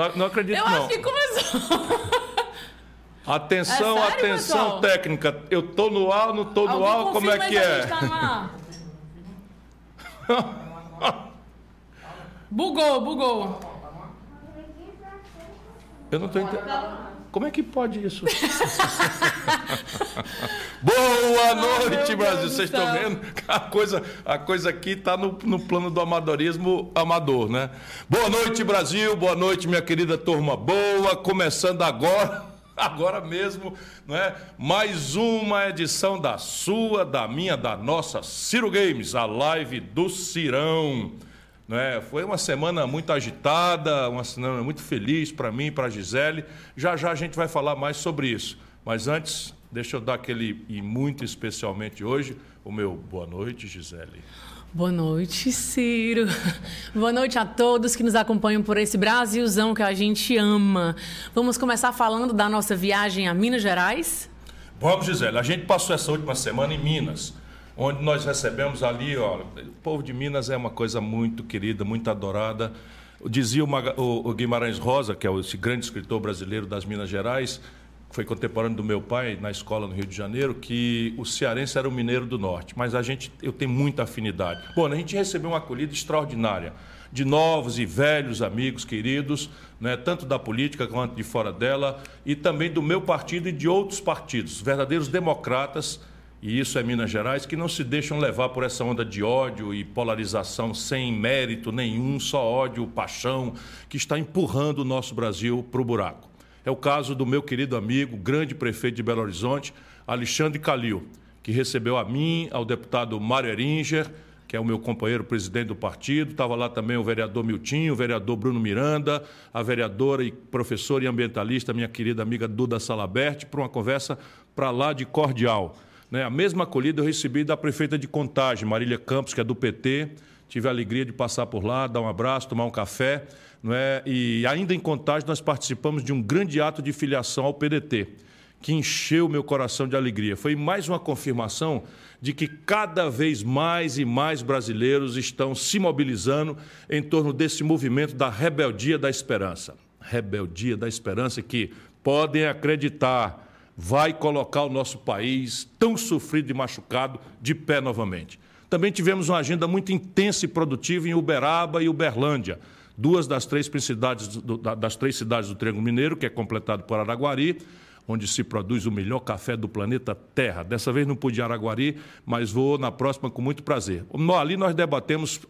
Não, não acredito, Eu não. acho que começou. Atenção, É sério, atenção pessoal? técnica. Eu tô no ar, não tô no Alguém ar, como é que é? tá. Bugou, bugou. Eu não tô entendendo. Como é que pode isso? Boa noite, meu Brasil. Vocês estão vendo? A coisa, a coisa aqui está no, no plano do amadorismo amador, né? Boa noite, Brasil. Boa noite, minha querida turma boa. Começando agora, agora mesmo, não é? Mais uma edição da sua, da minha, da nossa Ciro Games, a live do Cirão. Não é? Foi uma semana muito agitada, uma semana muito feliz para mim para a Gisele. Já já a gente vai falar mais sobre isso. Mas antes, deixa eu dar aquele, e muito especialmente hoje, o meu boa noite, Gisele. Boa noite, Ciro. Boa noite a todos que nos acompanham por esse Brasilzão que a gente ama. Vamos começar falando da nossa viagem a Minas Gerais? Vamos, Gisele. A gente passou essa última semana em Minas, onde nós recebemos ali, ó, o povo de Minas é uma coisa muito querida, muito adorada. Dizia o, Maga- o- o Guimarães Rosa, que é esse grande escritor brasileiro das Minas Gerais, que foi contemporâneo do meu pai na escola no Rio de Janeiro, que o cearense era o mineiro do norte, mas a gente, eu tenho muita afinidade. Bom, a gente recebeu uma acolhida extraordinária de novos e velhos amigos queridos, né, tanto da política quanto de fora dela, e também do meu partido e de outros partidos, verdadeiros democratas, e isso é Minas Gerais, que não se deixam levar por essa onda de ódio e polarização sem mérito nenhum, só ódio, paixão, que está empurrando o nosso Brasil para o buraco. É o caso do meu querido amigo, grande prefeito de Belo Horizonte, Alexandre Calil, que recebeu a mim, ao deputado Mário Eringer, que é o meu companheiro presidente do partido, estava lá também o vereador Miltinho, o vereador Bruno Miranda, a vereadora e professora e ambientalista, minha querida amiga Duda Salaberti, para uma conversa para lá de cordial. Né? A mesma acolhida eu recebi da prefeita de Contagem, Marília Campos, que é do PT. Tive a alegria de passar por lá, dar um abraço, tomar um café. Não é? E ainda em Contagem, nós participamos de um grande ato de filiação ao PDT, que encheu meu coração de alegria. Foi mais uma confirmação de que cada vez mais e mais brasileiros estão se mobilizando em torno desse movimento da rebeldia da esperança. Rebeldia da esperança que podem acreditar vai colocar o nosso país, tão sofrido e machucado, de pé novamente. Também tivemos uma agenda muito intensa e produtiva em Uberaba e Uberlândia, duas das três, cidades do, das três cidades do Triângulo Mineiro, que é completado por Araguari, onde se produz o melhor café do planeta Terra. Dessa vez não pude ir Araguari, mas vou na próxima com muito prazer. Ali nós debatemos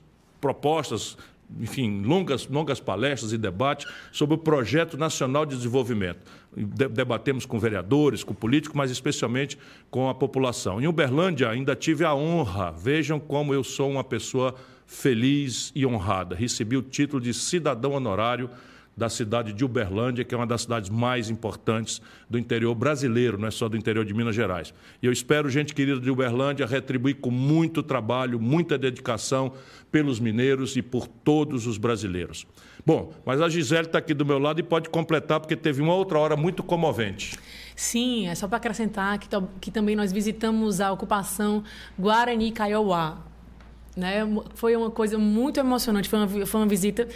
propostas enfim, longas, longas palestras e debates sobre o Projeto Nacional de Desenvolvimento. De- debatemos com vereadores, com políticos, mas especialmente com a população. Em Uberlândia, ainda tive a honra, vejam como eu sou uma pessoa feliz e honrada. Recebi o título de cidadão honorário da cidade de Uberlândia, que é uma das cidades mais importantes do interior brasileiro, não é só do interior de Minas Gerais. E eu espero, gente querida de Uberlândia, retribuir com muito trabalho, muita dedicação pelos mineiros e por todos os brasileiros. Bom, mas a Gisele está aqui do meu lado e pode completar, porque teve uma outra hora muito comovente. Sim, é só para acrescentar que, que também nós visitamos a ocupação Guarani Kaiowá. Né? Foi uma coisa muito emocionante, foi uma, foi uma visita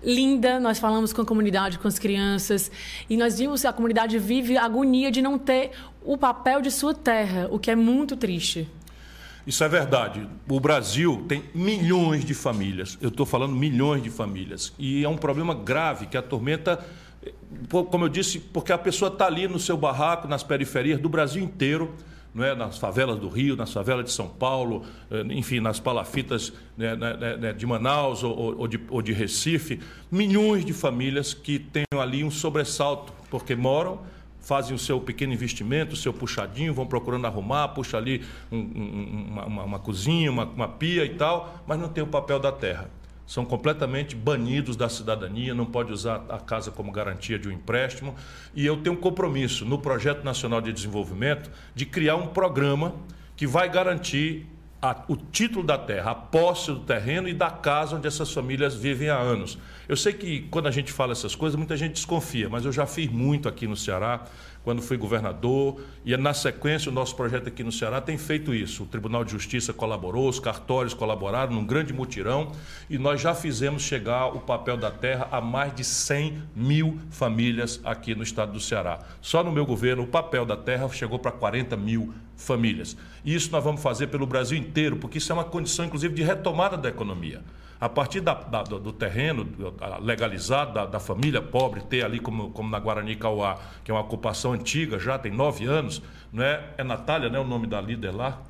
linda. Nós falamos com a comunidade, com as crianças, e nós vimos que a comunidade vive a agonia de não ter o papel de sua terra, o que é muito triste. Isso é verdade. O Brasil tem milhões de famílias. Eu estou falando milhões de famílias. E é um problema grave que atormenta, eh, como eu disse, porque a pessoa está ali no seu barraco, nas periferias do Brasil inteiro, não é? nas favelas do Rio, nas favelas de São Paulo, eh, enfim, nas palafitas né, né, né, de Manaus ou de, ou de Recife. Milhões de famílias que têm ali um sobressalto, porque moram fazem o seu pequeno investimento, o seu puxadinho, vão procurando arrumar, puxa ali um- um- uma, uma- uma cozinha, uma, uma pia e tal, mas não tem o papel da terra. São completamente banidos da cidadania, não pode usar a casa como garantia de um empréstimo. E eu tenho um compromisso no Projeto Nacional de Desenvolvimento de criar um programa que vai garantir a- o título da terra, a posse do terreno e da casa onde essas famílias vivem há anos. Eu sei que quando a gente fala essas coisas, muita gente desconfia, mas eu já fiz muito aqui no Ceará quando fui governador, e na sequência o nosso projeto aqui no Ceará tem feito isso. O Tribunal de Justiça colaborou, os cartórios colaboraram num grande mutirão e nós já fizemos chegar o papel da terra a mais de 100 mil famílias aqui no estado do Ceará. Só no meu governo o papel da terra chegou para 40 mil famílias. E isso nós vamos fazer pelo Brasil inteiro, porque isso é uma condição, inclusive, de retomada da economia. A partir da, da, do terreno legalizado da, da, família pobre, ter ali como, como na Guarani Cauá, que é uma ocupação antiga, já tem nove anos, não é? É Natália, né? O nome da líder lá.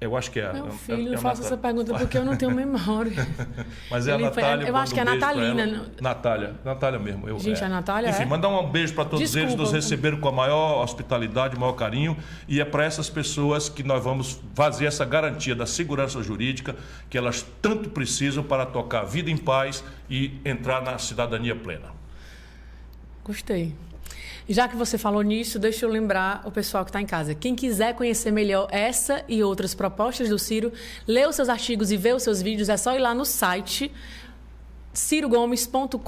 Eu acho que é. Meu é filho, é, é eu faço essa pergunta porque eu não tenho memória. Mas é Ele a Natália. Eu acho que é a Natalina. Ela, Natália, Natália mesmo. Eu, Gente, é. a Natália. Enfim, é? mandar um beijo para todos Desculpa. eles, nos receberam com a maior hospitalidade, o maior carinho. E é para essas pessoas que nós vamos fazer essa garantia da segurança jurídica que elas tanto precisam para tocar a vida em paz e entrar na cidadania plena. Gostei. Já que você falou nisso, deixa eu lembrar o pessoal que está em casa. Quem quiser conhecer melhor essa e outras propostas do Ciro, ler os seus artigos e ver os seus vídeos, é só ir lá no site cirogomes.com.br.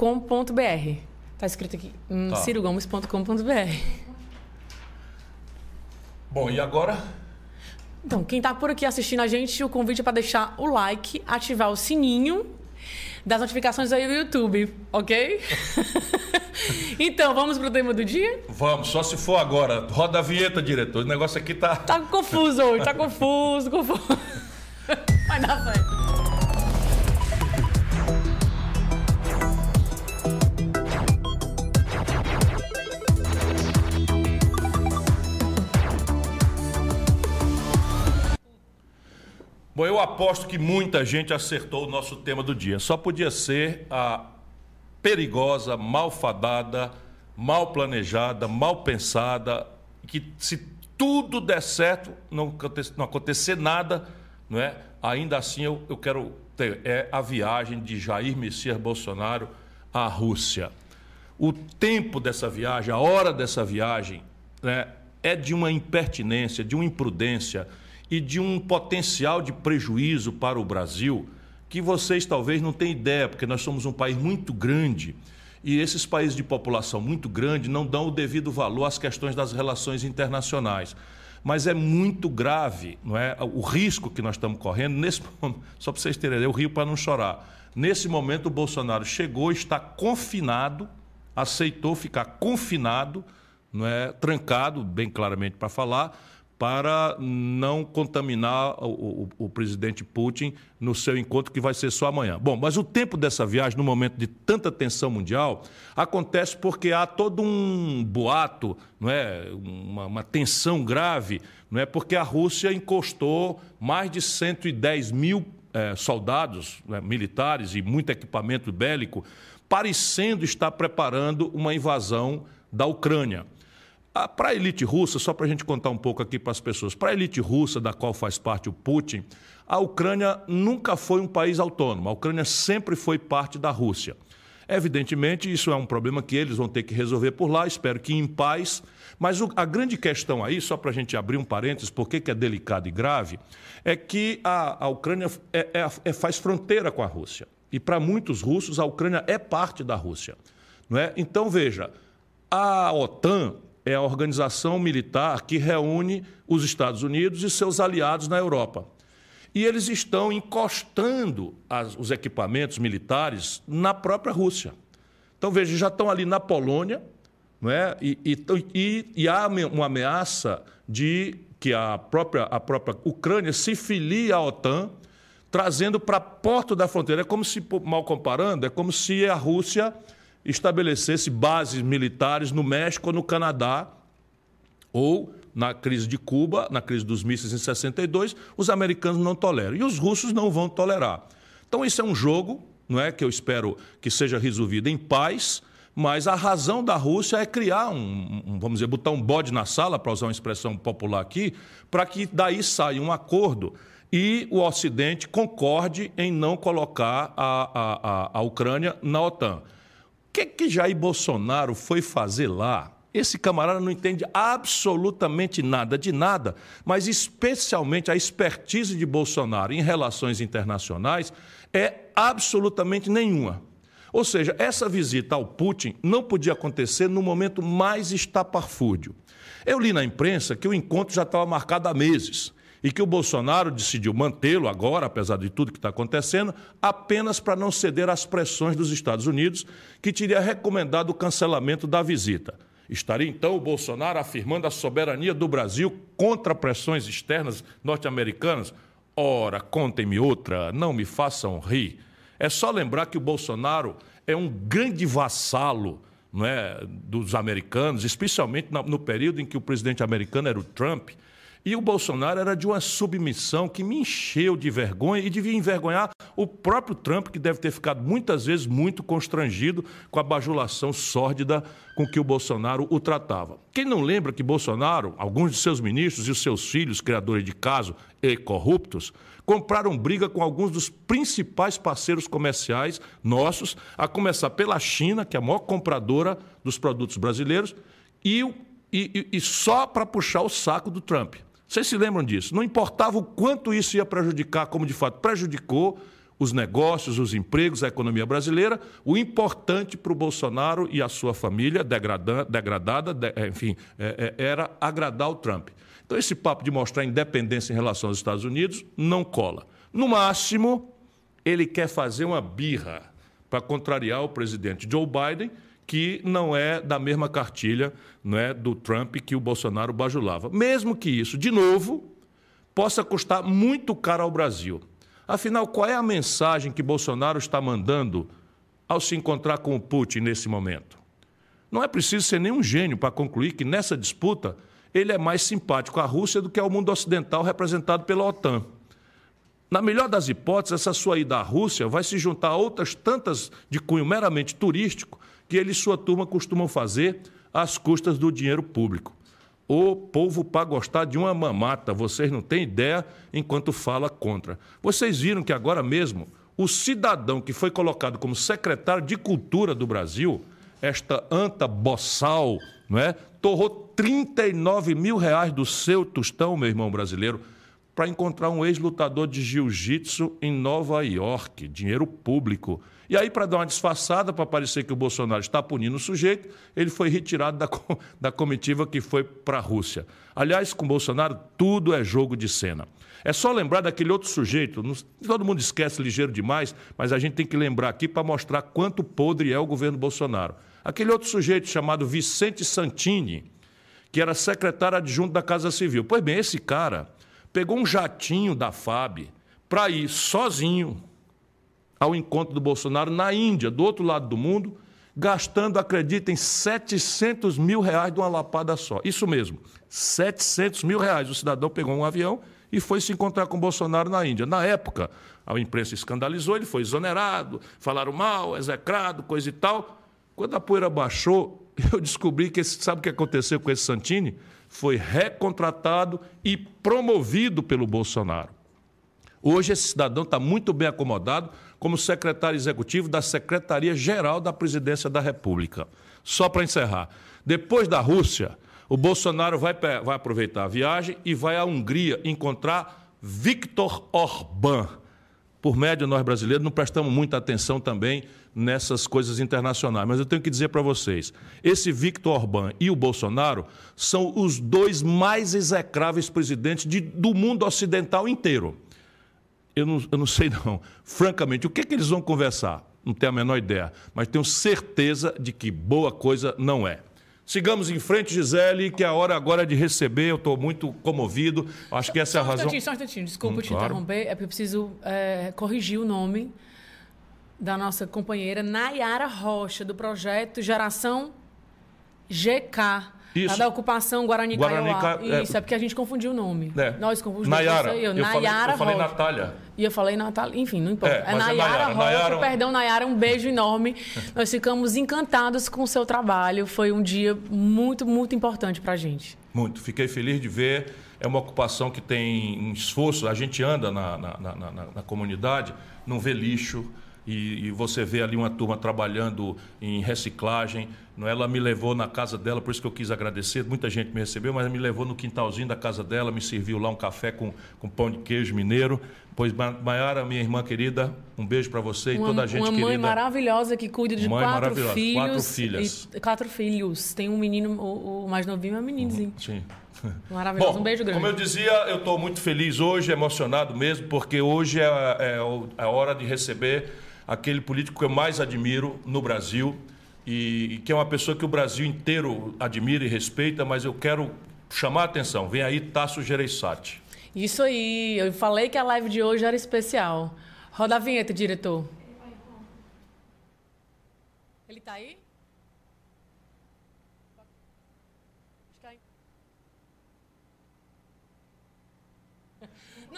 Está escrito aqui, hum, Tá. cirogomes.com.br. Bom, e agora? Então, quem está por aqui assistindo a gente, o convite é para deixar o like, ativar o sininho das notificações aí do YouTube, ok? então, vamos pro tema do dia? Vamos, só se for agora. Roda a vinheta, diretor. O negócio aqui tá. Tá confuso hoje, tá confuso, confuso. Vai dar fé. Bom, eu aposto que muita gente acertou o nosso tema do dia. Só podia ser a perigosa, malfadada, mal planejada, mal pensada, que se tudo der certo, não acontecer, não acontecer nada, não é? Ainda assim eu, eu quero ter é a viagem de Jair Messias Bolsonaro à Rússia. O tempo dessa viagem, a hora dessa viagem, né, é de uma impertinência, de uma imprudência e de um potencial de prejuízo para o Brasil que vocês talvez não tenham ideia, porque nós somos um país muito grande e esses países de população muito grande não dão o devido valor às questões das relações internacionais. Mas é muito grave, não é? O risco que nós estamos correndo nesse momento, só para vocês terem ideia, eu rio para não chorar. Nesse momento o Bolsonaro chegou, está confinado, aceitou ficar confinado, não é, trancado, bem claramente para falar, para não contaminar o, o, o, presidente Putin no seu encontro que vai ser só amanhã. Bom, mas o tempo dessa viagem, no momento de tanta tensão mundial, acontece porque há todo um boato, não é, uma, uma tensão grave, não é, porque a Rússia encostou mais de 110 mil eh, soldados né, militares e muito equipamento bélico, parecendo estar preparando uma invasão da Ucrânia. Para a elite russa, só para a gente contar um pouco aqui para as pessoas, para a elite russa, da qual faz parte o Putin, a Ucrânia nunca foi um país autônomo, a Ucrânia sempre foi parte da Rússia. Evidentemente, isso é um problema que eles vão ter que resolver por lá, espero que em paz. Mas a grande questão aí, só para a gente abrir um parênteses, por que é delicado e grave, é que a, a Ucrânia é, é, é, faz fronteira com a Rússia. E para muitos russos, a Ucrânia é parte da Rússia. Não é? Então, veja, a OTAN é a organização militar que reúne os Estados Unidos e seus aliados na Europa. E eles estão encostando as, os equipamentos militares na própria Rússia. Então, veja, já estão ali na Polônia, não é? e, e, e há uma ameaça de que a própria, a própria Ucrânia se filie à OTAN, trazendo para a porta da fronteira. É como se, mal comparando, é como se a Rússia estabelecesse bases militares no México ou no Canadá, ou na crise de Cuba, na crise dos mísseis em 62, os americanos não toleram e os russos não vão tolerar. Então isso é um jogo, não é que eu espero que seja resolvido em paz, mas a razão da Rússia é criar um, um vamos dizer, botar um bode na sala, para usar uma expressão popular aqui, para que daí saia um acordo e o Ocidente concorde em não colocar a, a, a, a Ucrânia na OTAN. Que, que Jair Bolsonaro foi fazer lá? Esse camarada não entende absolutamente nada de nada, mas especialmente a expertise de Bolsonaro em relações internacionais é absolutamente nenhuma. Ou seja, essa visita ao Putin não podia acontecer no momento mais estapafúrdio. Eu li na imprensa que o encontro já estava marcado há meses e que o Bolsonaro decidiu mantê-lo agora, apesar de tudo que está acontecendo, apenas para não ceder às pressões dos Estados Unidos, que teria recomendado o cancelamento da visita. Estaria então o Bolsonaro afirmando a soberania do Brasil contra pressões externas norte-americanas? Ora, contem-me outra, não me façam rir. É só lembrar que o Bolsonaro é um grande vassalo não é, dos americanos, especialmente no período em que o presidente americano era o Trump. E o Bolsonaro era de uma submissão que me encheu de vergonha e devia envergonhar o próprio Trump, que deve ter ficado muitas vezes muito constrangido com a bajulação sórdida com que o Bolsonaro o tratava. Quem não lembra que Bolsonaro, alguns de seus ministros e os seus filhos, criadores de caso e corruptos, compraram briga com alguns dos principais parceiros comerciais nossos, a começar pela China, que é a maior compradora dos produtos brasileiros, e, e, e só para puxar o saco do Trump. Vocês se lembram disso? Não importava o quanto isso ia prejudicar, como de fato prejudicou os negócios, os empregos, a economia brasileira. O importante para o Bolsonaro e a sua família, degradada, enfim, é, é, era agradar o Trump. Então, esse papo de mostrar independência em relação aos Estados Unidos não cola. No máximo, ele quer fazer uma birra para contrariar o presidente Joe Biden que não é da mesma cartilha não é, do Trump que o Bolsonaro bajulava. Mesmo que isso, de novo, possa custar muito caro ao Brasil. Afinal, qual é a mensagem que Bolsonaro está mandando ao se encontrar com o Putin nesse momento? Não é preciso ser nenhum gênio para concluir que nessa disputa ele é mais simpático à Rússia do que ao mundo ocidental representado pela OTAN. Na melhor das hipóteses, essa sua ida à Rússia vai se juntar a outras tantas de cunho meramente turístico que ele e sua turma costumam fazer às custas do dinheiro público. O povo para gostar de uma mamata, vocês não têm ideia enquanto fala contra. Vocês viram que agora mesmo o cidadão que foi colocado como secretário de Cultura do Brasil, esta anta boçal, não é? torrou 39 mil reais do seu tostão, meu irmão brasileiro, para encontrar um ex-lutador de jiu-jitsu em Nova York, dinheiro público. E aí, para dar uma disfarçada, para parecer que o Bolsonaro está punindo o sujeito, ele foi retirado da, da comitiva que foi para a Rússia. Aliás, com Bolsonaro, tudo é jogo de cena. É só lembrar daquele outro sujeito, todo mundo esquece ligeiro demais, mas a gente tem que lembrar aqui para mostrar quanto podre é o governo Bolsonaro. Aquele outro sujeito chamado Vicente Santini, que era secretário adjunto da Casa Civil. Pois bem, esse cara pegou um jatinho da FAB para ir sozinho ao encontro do Bolsonaro na Índia, do outro lado do mundo, gastando, acreditem, 700 mil reais de uma lapada só. Isso mesmo, 700 mil reais. O cidadão pegou um avião e foi se encontrar com o Bolsonaro na Índia. Na época, a imprensa escandalizou, ele foi exonerado, falaram mal, execrado, coisa e tal. Quando a poeira baixou, eu descobri que, esse, sabe o que aconteceu com esse Santini? Foi recontratado e promovido pelo Bolsonaro. Hoje, esse cidadão está muito bem acomodado como secretário executivo da Secretaria-Geral da Presidência da República. Só para encerrar. Depois da Rússia, o Bolsonaro vai, vai aproveitar a viagem e vai à Hungria encontrar Viktor Orbán. Por médio, nós brasileiros não prestamos muita atenção também nessas coisas internacionais. Mas eu tenho que dizer para vocês: esse Viktor Orbán e o Bolsonaro são os dois mais execráveis presidentes de, do mundo ocidental inteiro. Eu não, eu não sei, não. Francamente, o que, é que eles vão conversar? Não tenho a menor ideia. Mas tenho certeza de que boa coisa não é. Sigamos em frente, Gisele, que a hora agora é de receber. Eu estou muito comovido. Acho que essa é a razão. Só um instantinho, só um instantinho. Desculpa hum, te claro. interromper. É porque eu preciso é, corrigir o nome da nossa companheira Nayara Rocha, do projeto Geração GK. Isso. da ocupação Guarani, Guarani Kaiowá. É... Isso, é porque a gente confundiu o nome. É. Nós confundimos Nayara. Eu. eu Nayara falei, eu falei Natália. E eu falei Natália. Enfim, não importa. É, é Nayara, é Nayara Rocha. Nayara... Perdão, Nayara, um beijo enorme. Nós ficamos encantados com o seu trabalho. Foi um dia muito, muito importante para a gente. Muito. Fiquei feliz de ver. É uma ocupação que tem um esforço. A gente anda na, na, na, na, na comunidade, não vê lixo, e, e, você vê ali uma turma trabalhando em reciclagem. Não é? Ela me levou na casa dela, por isso que eu quis agradecer. Muita gente me recebeu, mas me levou no quintalzinho da casa dela, me serviu lá um café com, com pão de queijo mineiro. Pois, Maiara, minha irmã querida, um beijo para você uma, e toda a gente uma querida. Uma mãe maravilhosa que cuida de quatro filhos. Quatro filhas. quatro filhos. Tem um menino, o, o mais novinho é um meninozinho. Sim. Maravilhoso, Bom, um beijo grande. Como eu dizia, eu estou muito feliz hoje, emocionado mesmo, porque hoje é, é, é a hora de receber aquele político que eu mais admiro no Brasil e, e que é uma pessoa que o Brasil inteiro admira e respeita, mas eu quero chamar a atenção. Vem aí Tasso Gereissati. Isso aí, eu falei que a live de hoje era especial. Roda a vinheta, diretor. Ele está aí?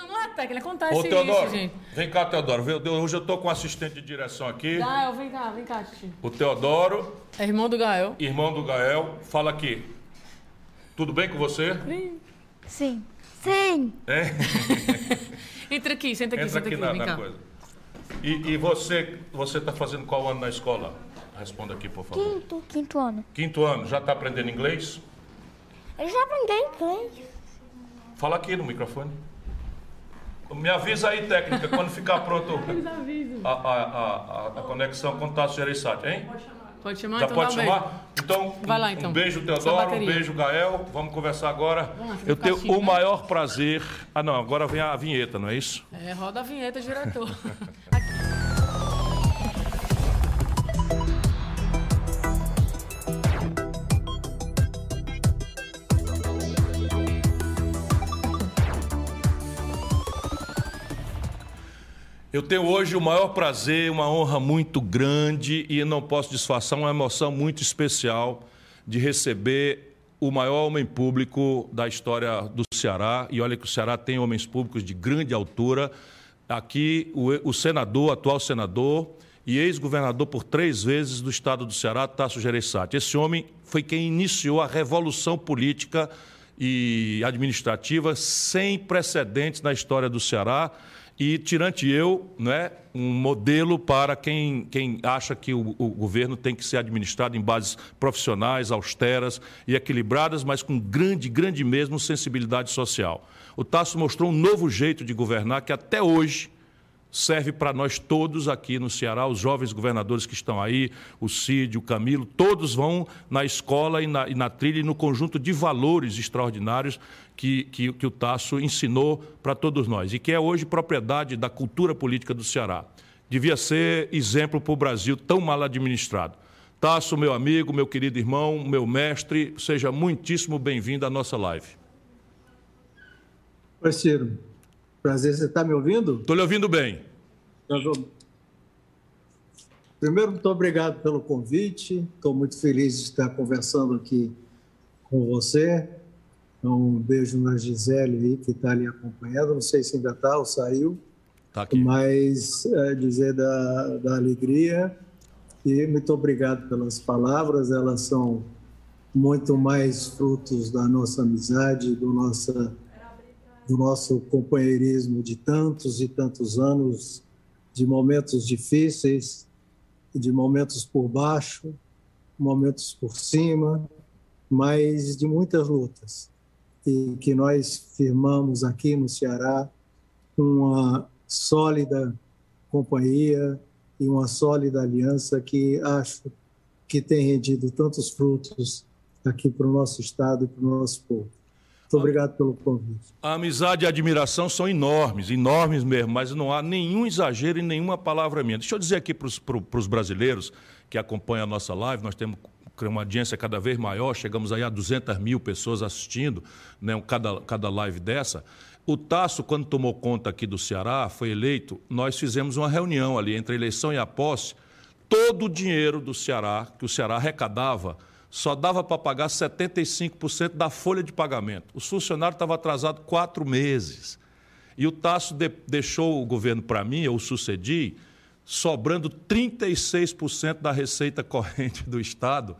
Não, não é técnica, acontece Ô, Teodoro, isso, gente. Vem cá, Teodoro. Hoje eu estou com o assistente de direção aqui. Gael, vem cá, vem cá, Titi. O Teodoro. É irmão do Gael. Irmão do Gael. Fala aqui. Tudo bem com você? Sim. Sim. É? Entra aqui, senta aqui, Entra senta aqui, aqui, na, na coisa. E, e você, você está fazendo qual ano na escola? Responda aqui, por favor. Quinto, quinto ano. Quinto ano. Já está aprendendo inglês? Eu já aprendi inglês. Fala aqui no microfone. Me avisa aí, técnica, quando ficar pronto a, a, a, a, conexão com o Tasso Gereissati, hein? Pode chamar, Já então pode chamar? Então, Vai lá, então. um beijo, Teodoro, um beijo, Gael. Vamos conversar agora. Vamos, Eu tenho o né? maior prazer... Ah, não, agora vem a vinheta, não é isso? É, roda a vinheta, diretor. Eu tenho hoje o maior prazer, uma honra muito grande e não posso disfarçar uma emoção muito especial de receber o maior homem público da história do Ceará. E olha que o Ceará tem homens públicos de grande altura. Aqui, o, o senador, atual senador e ex-governador por três vezes do estado do Ceará, Tasso Gereissati. Esse homem foi quem iniciou a revolução política e administrativa sem precedentes na história do Ceará e tirante eu, né, um modelo para quem, quem acha que o, o, governo tem que ser administrado em bases profissionais, austeras e equilibradas, mas com grande, grande mesmo sensibilidade social. O Tasso mostrou um novo jeito de governar que até hoje serve para nós todos aqui no Ceará, os jovens governadores que estão aí, o Cid, o Camilo, todos vão na escola e na, e na trilha e no conjunto de valores extraordinários que, que, que o Tasso ensinou para todos nós e que é hoje propriedade da cultura política do Ceará. Devia ser exemplo para o Brasil tão mal administrado. Tasso, meu amigo, meu querido irmão, meu mestre, seja muitíssimo bem-vindo à nossa live. Parceiro, Prazer, você está me ouvindo? Estou lhe ouvindo bem. Tá Primeiro, muito obrigado pelo convite. Estou muito feliz de estar conversando aqui com você. Então, um beijo na Gisele aí, que está ali acompanhando. Não sei se ainda está ou saiu. Está aqui. Mas é, dizer da, da alegria e muito obrigado pelas palavras. Elas são muito mais frutos da nossa amizade, do nossa do nosso companheirismo de tantos e tantos anos, de momentos difíceis, de momentos por baixo, momentos por cima, mas de muitas lutas. E que nós firmamos aqui no Ceará uma sólida companhia e uma sólida aliança que acho que tem rendido tantos frutos aqui para o nosso Estado e para o nosso povo. Muito obrigado pelo convite. A amizade e a admiração são enormes, enormes mesmo, mas não há nenhum exagero e nenhuma palavra minha. Deixa eu dizer aqui para os brasileiros que acompanham a nossa live, nós temos uma audiência cada vez maior, chegamos aí a 200 mil pessoas assistindo né, cada, cada live dessa. O Tasso, quando tomou conta aqui do Ceará, foi eleito, nós fizemos uma reunião ali entre a eleição e a posse. Todo o dinheiro do Ceará, que o Ceará arrecadava, só dava para pagar 75% da folha de pagamento. O funcionário estava atrasado quatro meses. E o Tasso de, deixou o governo para mim, eu sucedi, sobrando 36% da receita corrente do Estado.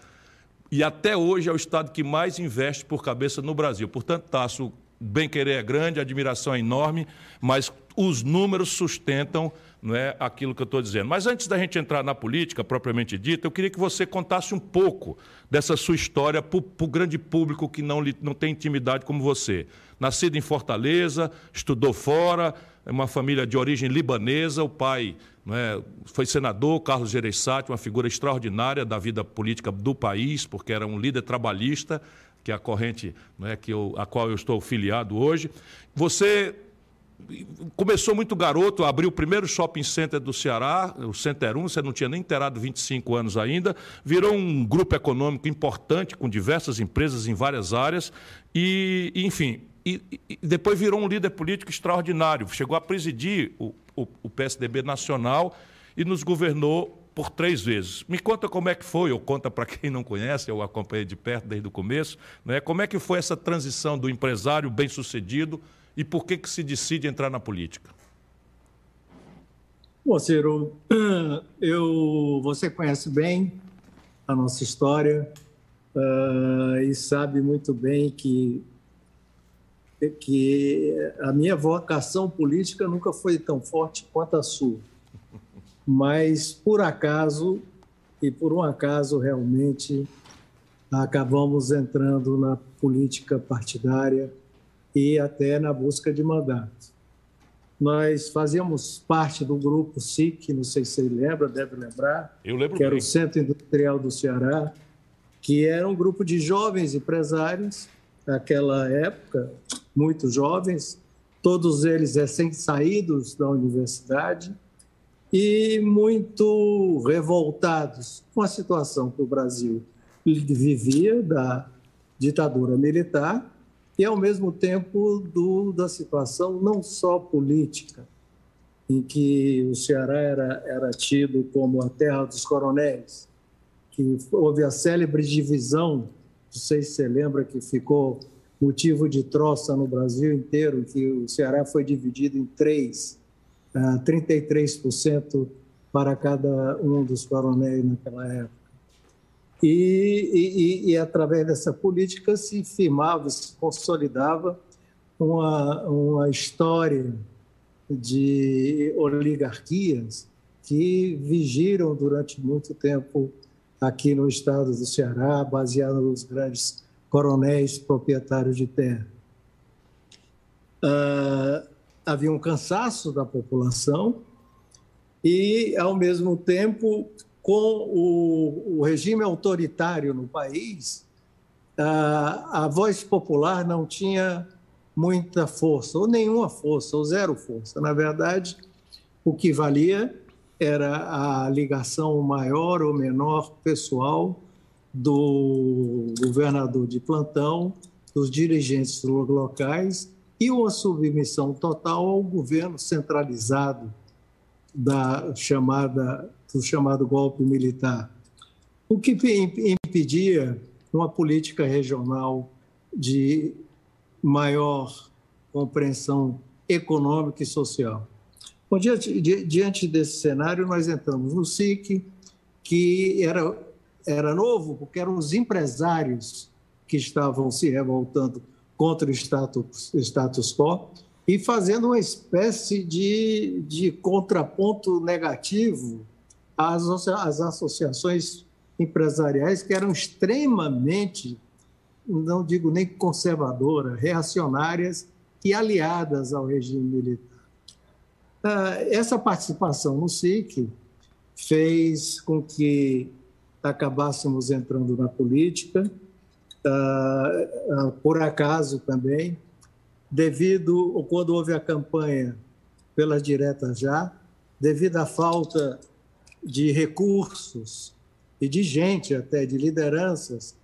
E até hoje é o Estado que mais investe por cabeça no Brasil. Portanto, Tasso, bem-querer é grande, a admiração é enorme, mas os números sustentam não é, aquilo que eu estou dizendo. Mas antes da gente entrar na política propriamente dita, eu queria que você contasse um pouco dessa sua história para o grande público que não, não tem intimidade como você. Nascido em Fortaleza, estudou fora, é uma família de origem libanesa, o pai é, foi senador, Carlos Gereissati, uma figura extraordinária da vida política do país, porque era um líder trabalhista, que é a corrente é, que eu, a qual eu estou filiado hoje. Você começou muito garoto, abriu o primeiro shopping center do Ceará, o Center 1, você não tinha nem inteirado 25 anos ainda, virou um grupo econômico importante, com diversas empresas em várias áreas, e, enfim, e, e depois virou um líder político extraordinário, chegou a presidir o, o, o PSDB nacional e nos governou por três vezes. Me conta como é que foi, ou conta para quem não conhece, eu acompanhei de perto desde o começo, né? como é que foi essa transição do empresário bem-sucedido e por que, que se decide entrar na política? Bom, Ciro, eu, você conhece bem a nossa história uh, e sabe muito bem que, que a minha vocação política nunca foi tão forte quanto a sua. Mas, por acaso, e por um acaso realmente, acabamos entrando na política partidária e até na busca de mandato. Nós fazíamos parte do grupo SIC, não sei se você lembra, deve lembrar, Eu lembro que era o Centro Industrial do Ceará, que era um grupo de jovens empresários, naquela época, muito jovens, todos eles recém-saídos da universidade e muito revoltados com a situação que o Brasil vivia da ditadura militar e, ao mesmo tempo, do, da situação não só política, em que o Ceará era, era tido como a terra dos coronéis, que houve a célebre divisão, não sei se você lembra, que ficou motivo de troça no Brasil inteiro, que o Ceará foi dividido em três, 33% ah, para cada um dos coronéis naquela época. E, e, e, através dessa política se firmava, se consolidava uma, uma história de oligarquias que vigiram durante muito tempo aqui no estado do Ceará, baseado nos grandes coronéis proprietários de terra. Uh, havia um cansaço da população e, ao mesmo tempo, com o, o regime autoritário no país, a, a voz popular não tinha muita força, ou nenhuma força, ou zero força. Na verdade, o que valia era a ligação maior ou menor pessoal do governador de plantão, dos dirigentes locais e uma submissão total ao governo centralizado da chamada do chamado golpe militar, o que impedia uma política regional de maior compreensão econômica e social. Bom, diante, diante desse cenário, nós entramos no SIC, que era, era novo, porque eram os empresários que estavam se revoltando contra o status, status quo e fazendo uma espécie de, de contraponto negativo às, às associações empresariais que eram extremamente, não digo nem conservadoras, reacionárias e aliadas ao regime militar. Ah, essa participação no SIC fez com que acabássemos entrando na política, ah, ah, por acaso também, devido, quando houve a campanha pelas diretas já, devido à falta de recursos e de gente até, de lideranças,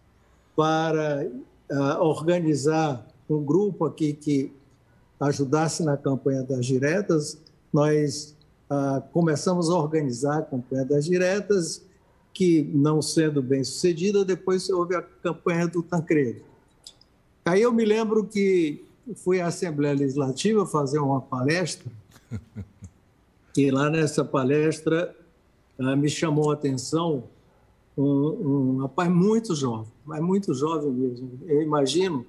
para uh, organizar um grupo aqui que ajudasse na campanha das diretas. Nós uh, começamos a organizar a campanha das diretas, que, não sendo bem sucedida, depois houve a campanha do Tancredo. Aí eu me lembro que fui à Assembleia Legislativa fazer uma palestra, e lá nessa palestra me chamou a atenção um, um rapaz muito jovem, mas muito jovem mesmo. Eu imagino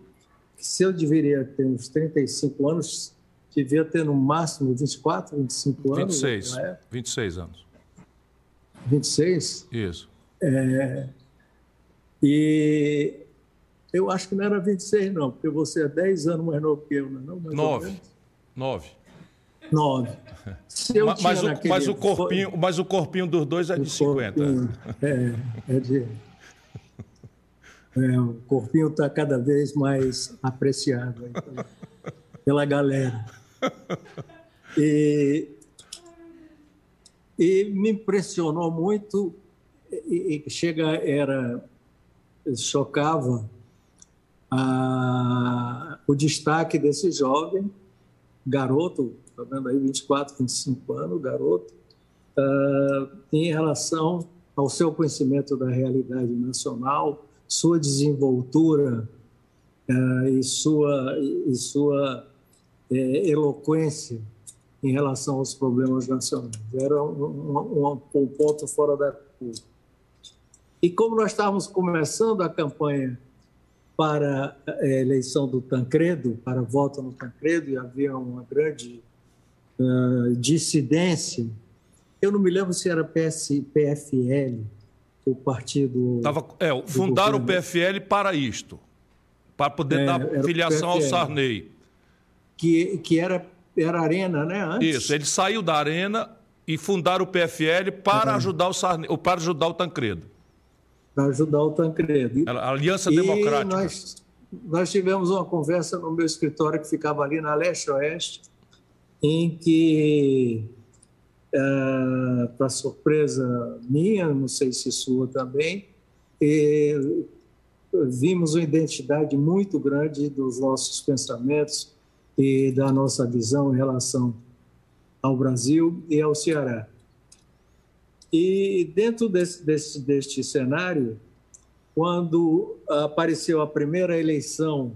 se eu deveria ter uns 35 anos, devia ter no máximo 24, 25 anos. 26, 26 anos. 26? Isso. É, e eu acho que não era 26, não, porque você é 10 anos mais novo que eu, não? Mais 9. 9. 9. Mas, mas, o, mas, o corpinho, mas o corpinho dos dois é de 50. É, é de. É, o corpinho está cada vez mais apreciado então, pela galera. E, e me impressionou muito, e, e chega, era, chocava a, o destaque desse jovem, garoto, está vendo aí, 24, 25 anos, garoto, uh, em relação ao seu conhecimento da realidade nacional, sua desenvoltura uh, e sua, e sua é, eloquência em relação aos problemas nacionais. Era um, um, um ponto fora da curva. E como nós estávamos começando a campanha para a eleição do Tancredo, para voto no Tancredo, e havia uma grande uh, dissidência, eu não me lembro se era PS, PFL, o partido. Tava, é, fundaram o PFL para isto, para poder é, dar filiação ao Sarney. Que, que era, era Arena, né? Antes. Isso, ele saiu da Arena e fundaram o PFL para, é. ajudar, o Sarney, para ajudar o Tancredo para ajudar o Tancredo. A Aliança Democrática. Nós, nós tivemos uma conversa no meu escritório que ficava ali na leste-oeste, em que, é, para surpresa minha, não sei se sua também, vimos uma identidade muito grande dos nossos pensamentos e da nossa visão em relação ao Brasil e ao Ceará. E dentro desse, desse, deste cenário, quando apareceu a primeira eleição,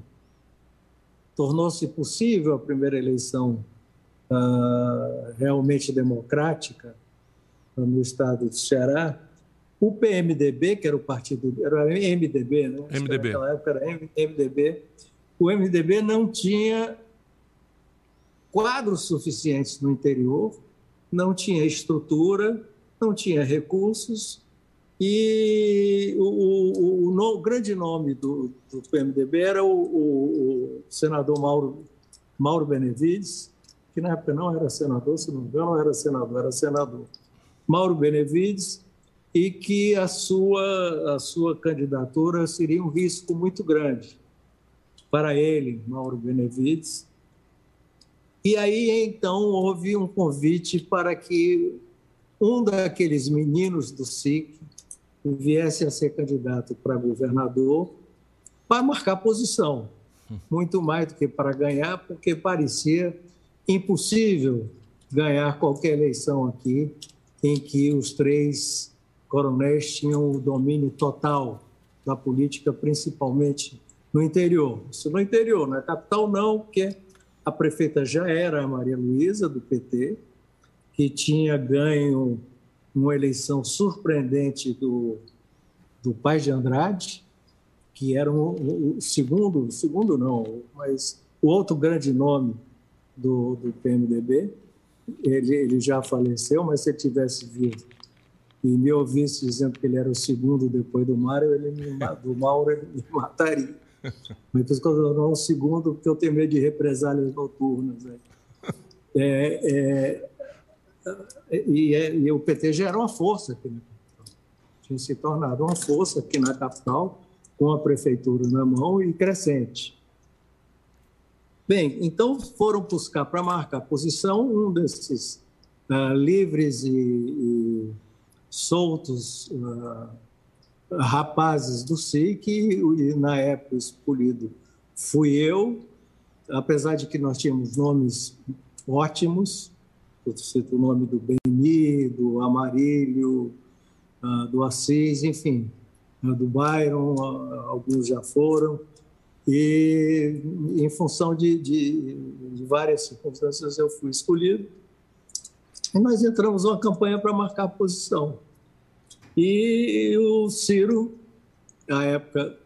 tornou-se possível a primeira eleição uh, realmente democrática no estado de Ceará, o PMDB, que era o partido, era MDB, né? MDB. Naquela época era MDB. O MDB não tinha quadros suficientes no interior, não tinha estrutura, não tinha recursos e o, o, o, o grande nome do, do, PMDB era o, senador Mauro, Mauro Benevides, que na época não era senador, se não me engano, era senador, era senador. Mauro Benevides, e que a sua, a sua candidatura seria um risco muito grande para ele, Mauro Benevides. E aí, então, houve um convite para que um daqueles meninos do SIC viesse a ser candidato para governador para marcar posição, muito mais do que para ganhar, porque parecia impossível ganhar qualquer eleição aqui em que os três coronéis tinham o domínio total da política, principalmente no interior. Isso no interior, na capital não, porque a prefeita já era a Maria Luísa, do PT, que tinha ganho uma eleição surpreendente do, do Paz de Andrade, que era o, o segundo, segundo não, mas o outro grande nome do, do PMDB. Ele, ele já faleceu, mas se ele tivesse vivo e me ouvisse dizendo que ele era o segundo depois do Mário, ele me, do Mauro, ele me mataria. Mas por isso que eu não o segundo, porque eu tenho medo de represálias noturnas. Né? É, é, e, é, e, o PT já era uma força aqui na capital. Tinha se tornado uma força aqui na capital, com a prefeitura na mão e crescente. Bem, então foram buscar para marcar posição um desses uh, livres e, e soltos uh, rapazes do SIC, e na época escolhido fui eu, apesar de que nós tínhamos nomes ótimos, eu cito o nome do Beni, do Amarílio, uh, do Assis, enfim, do Byron, alguns já foram, e em função de, de, de, várias circunstâncias eu fui escolhido, e nós entramos numa campanha para marcar a posição. E o Ciro, à época,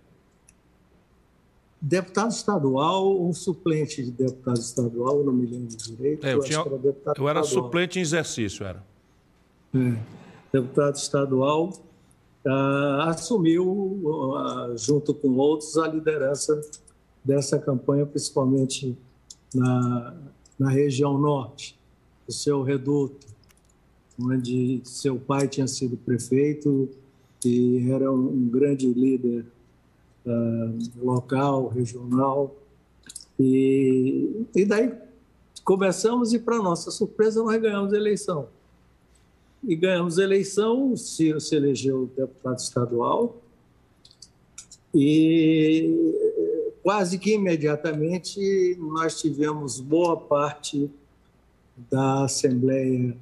deputado estadual ou suplente de deputado estadual, não me lembro direito. É, eu, tinha, era eu era suplente em exercício, era. É, deputado estadual uh, assumiu, uh, junto com outros, a liderança dessa campanha, principalmente na, na região norte, o seu reduto, onde seu pai tinha sido prefeito e era um, grande líder uh, local, regional. E, e daí começamos e, para nossa surpresa, nós ganhamos a eleição. E ganhamos a eleição, o Ciro se elegeu deputado estadual e quase que imediatamente nós tivemos boa parte da Assembleia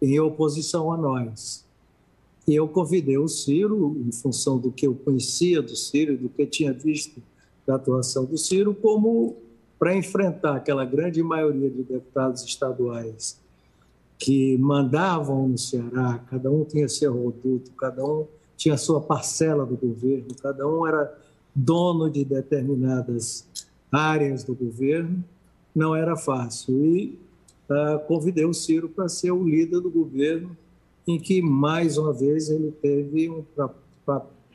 em oposição a nós. E eu convidei o Ciro, em função do que eu conhecia do Ciro do que tinha visto da atuação do Ciro, como para enfrentar aquela grande maioria de deputados estaduais que mandavam no Ceará, cada um tinha seu reduto, cada um tinha sua parcela do governo, cada um era dono de determinadas áreas do governo, não era fácil. E uh, convidei o Ciro para ser o líder do governo, em que, mais uma vez, ele teve um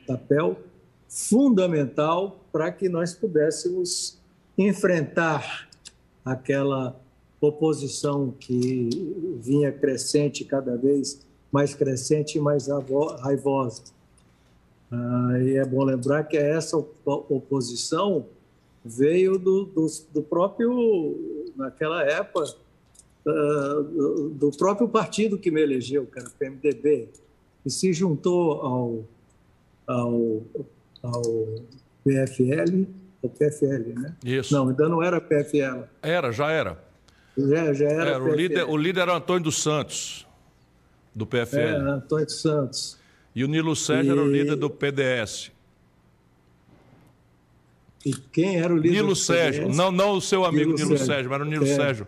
papel fundamental para que nós pudéssemos enfrentar aquela oposição que vinha crescente, cada vez mais crescente e mais raivosa. Ah, e é bom lembrar que essa oposição veio do, do, do próprio, naquela época, uh, do próprio partido que me elegeu, que era o PMDB, e se juntou ao, ao, ao PFL, o PFL, né? Isso. Não, ainda não era PFL. Era, já era. Já, já era. era o, líder, o líder era Antônio dos Santos, do PFL. É, Antônio dos Santos. E o Nilo Sérgio e... era o líder do PDS. E quem era o líder Nilo Sérgio, não, não o seu amigo Nilo, Nilo Sérgio. Sérgio, mas o Nilo é. Sérgio.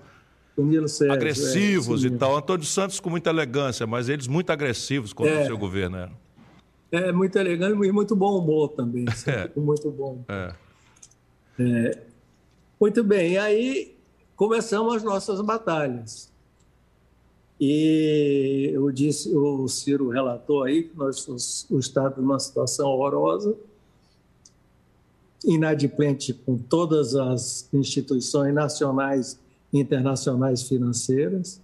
Nilo Sérgio, agressivos é, e tal. Antônio Santos com muita elegância, mas eles muito agressivos contra é, o seu governo. Era. É, muito elegante e muito bom humor também. É. Muito bom. É. É. Muito bem, e aí começamos as nossas batalhas. E eu disse, o Ciro relatou aí que nós somos o Estado numa situação horrorosa, inadimplente com todas as instituições nacionais internacionais financeiras,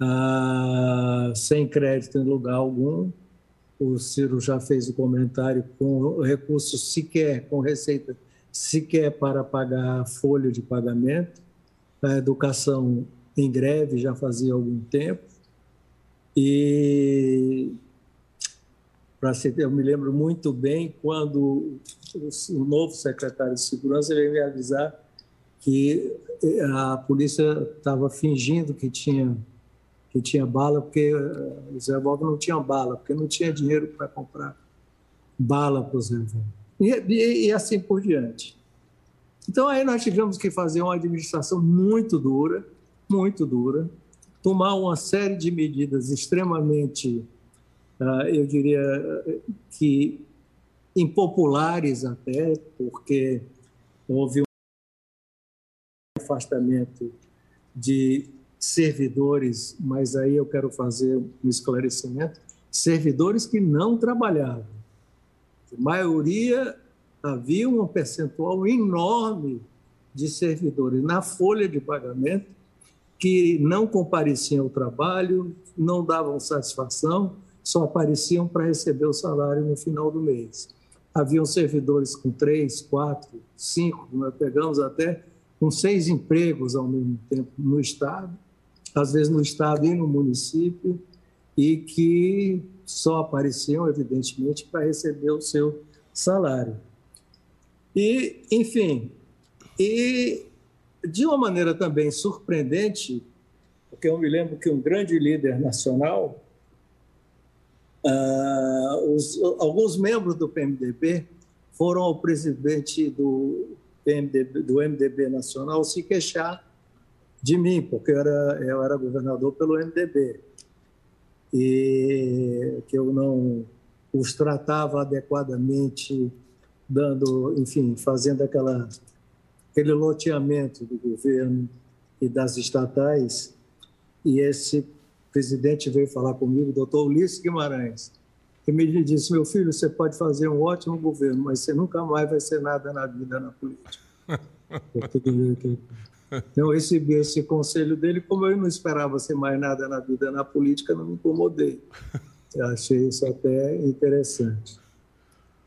ah, sem crédito em lugar algum. O Ciro já fez o comentário com recursos sequer, com receita sequer para pagar folha de pagamento. A educação em greve já fazia algum tempo. E para eu me lembro muito bem quando o novo secretário de segurança veio me avisar que a polícia estava fingindo que tinha que tinha bala porque eh, os revólveres não tinham bala porque não tinha dinheiro para comprar bala para os revólveres e, e, e, assim por diante então aí nós tivemos que fazer uma administração muito dura muito dura tomar uma série de medidas extremamente uh, eu diria que impopulares até porque houve afastamento de servidores, mas aí eu quero fazer um esclarecimento: servidores que não trabalhavam. A maioria havia um percentual enorme de servidores na folha de pagamento que não compareciam ao trabalho, não davam satisfação, só apareciam para receber o salário no final do mês. Haviam servidores com três, quatro, cinco, nós pegamos até com seis empregos ao mesmo tempo no Estado, às vezes no Estado e no município, e que só apareciam, evidentemente, para receber o seu salário. E, enfim, e de uma maneira também surpreendente, porque eu me lembro que um grande líder nacional, uh, os, alguns membros do PMDB foram ao presidente do PMDB, do MDB nacional se queixar de mim, porque eu era, eu era governador pelo MDB e que eu não os tratava adequadamente dando, enfim, fazendo aquela, aquele loteamento do governo e das estatais. E esse presidente veio falar comigo, doutor Ulisses Guimarães, e me disse: Meu filho, você pode fazer um ótimo governo, mas você nunca mais vai ser nada na vida na política. Então, eu recebi esse conselho dele, como eu não esperava ser mais nada na vida na política, não me incomodei. Eu achei isso até interessante.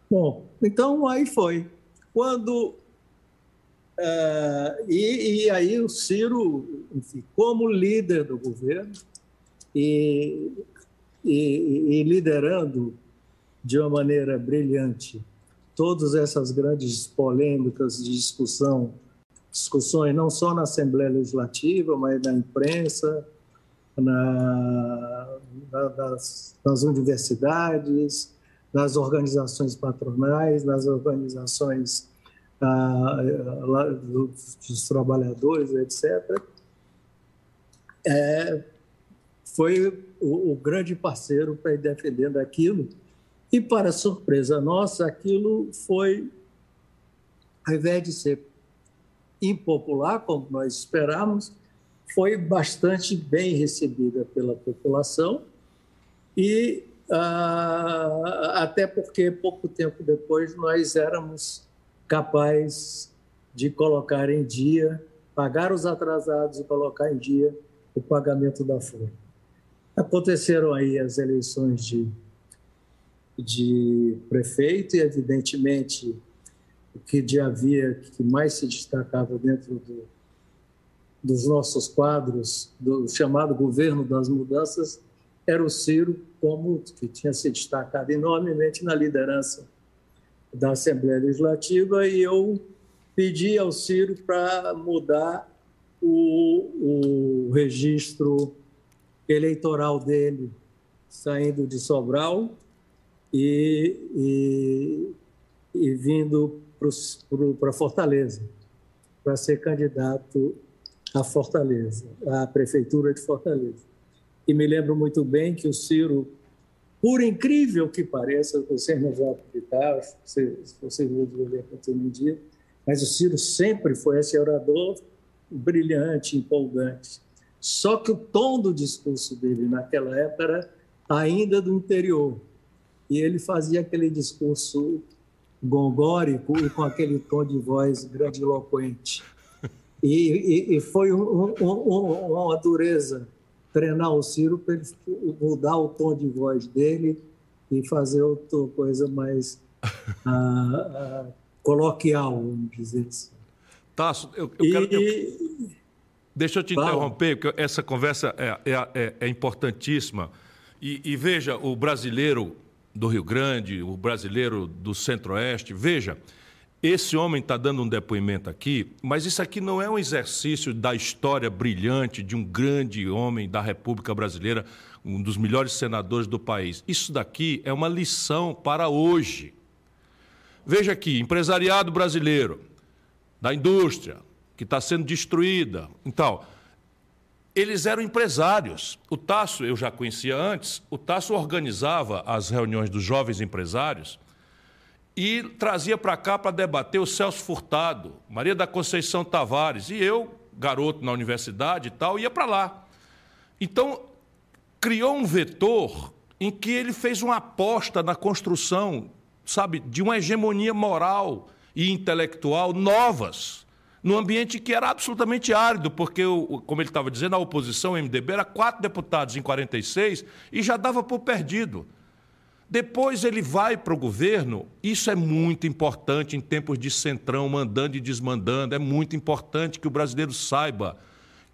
Bom, então aí foi. Quando. Uh, e, e, aí o Ciro, enfim, como líder do governo e, e, e liderando de uma maneira brilhante todas essas grandes polêmicas de discussão, discussões não só na Assembleia Legislativa, mas na imprensa, na, na, nas, nas universidades, nas organizações patronais, nas organizações ah, dos trabalhadores, etc. É, foi o, o grande parceiro para ir defendendo aquilo. E, para surpresa nossa, aquilo foi, ao invés de ser impopular, como nós esperávamos, foi bastante bem recebida pela população e até porque pouco tempo depois nós éramos capazes de colocar em dia, pagar os atrasados e colocar em dia o pagamento da folha. Aconteceram aí as eleições de, de prefeito e, evidentemente, o que de havia que mais se destacava dentro do, dos nossos quadros do chamado governo das mudanças era o Ciro, como que tinha se destacado enormemente na liderança da Assembleia Legislativa, e eu pedi ao Ciro para mudar o, o registro eleitoral dele saindo de Sobral e, e, e vindo para Fortaleza, para ser candidato à Fortaleza, à Prefeitura de Fortaleza. E me lembro muito bem que o Ciro, por incrível que pareça, vocês não vão acreditar, se vocês vão ver quanto um dia, mas o Ciro sempre foi esse orador brilhante, empolgante. Só que o tom do discurso dele naquela época era ainda do interior. E ele fazia aquele discurso gongórico e com aquele tom de voz grandiloquente. E, e, e foi um, um, uma dureza treinar o Ciro para ele mudar o tom de voz dele e fazer outra coisa mais ah, ah, coloquial, vamos dizer assim. Tasso, eu, eu e, quero. Eu... Deixa eu te interromper, porque essa conversa é, é, é, é importantíssima. E, e, veja, o brasileiro do Rio Grande, o brasileiro do Centro-Oeste, veja, esse homem está dando um depoimento aqui, mas isso aqui não é um exercício da história brilhante de um grande homem da República Brasileira, um dos melhores senadores do país. Isso daqui é uma lição para hoje. Veja aqui, empresariado brasileiro, da indústria, que está sendo destruída. Então, eles eram empresários. O Tasso, eu já conhecia antes, o Tasso organizava as reuniões dos jovens empresários e trazia para cá para debater o Celso Furtado, Maria da Conceição Tavares, e eu, garoto na universidade e tal, ia para lá. Então, criou um vetor em que ele fez uma aposta na construção, sabe, de uma hegemonia moral e intelectual novas num ambiente que era absolutamente árido, porque, como ele estava dizendo, a oposição, o MDB, era quatro deputados em 46 e já dava por perdido. Depois ele vai para o governo, isso é muito importante em tempos de centrão, mandando e desmandando, é muito importante que o brasileiro saiba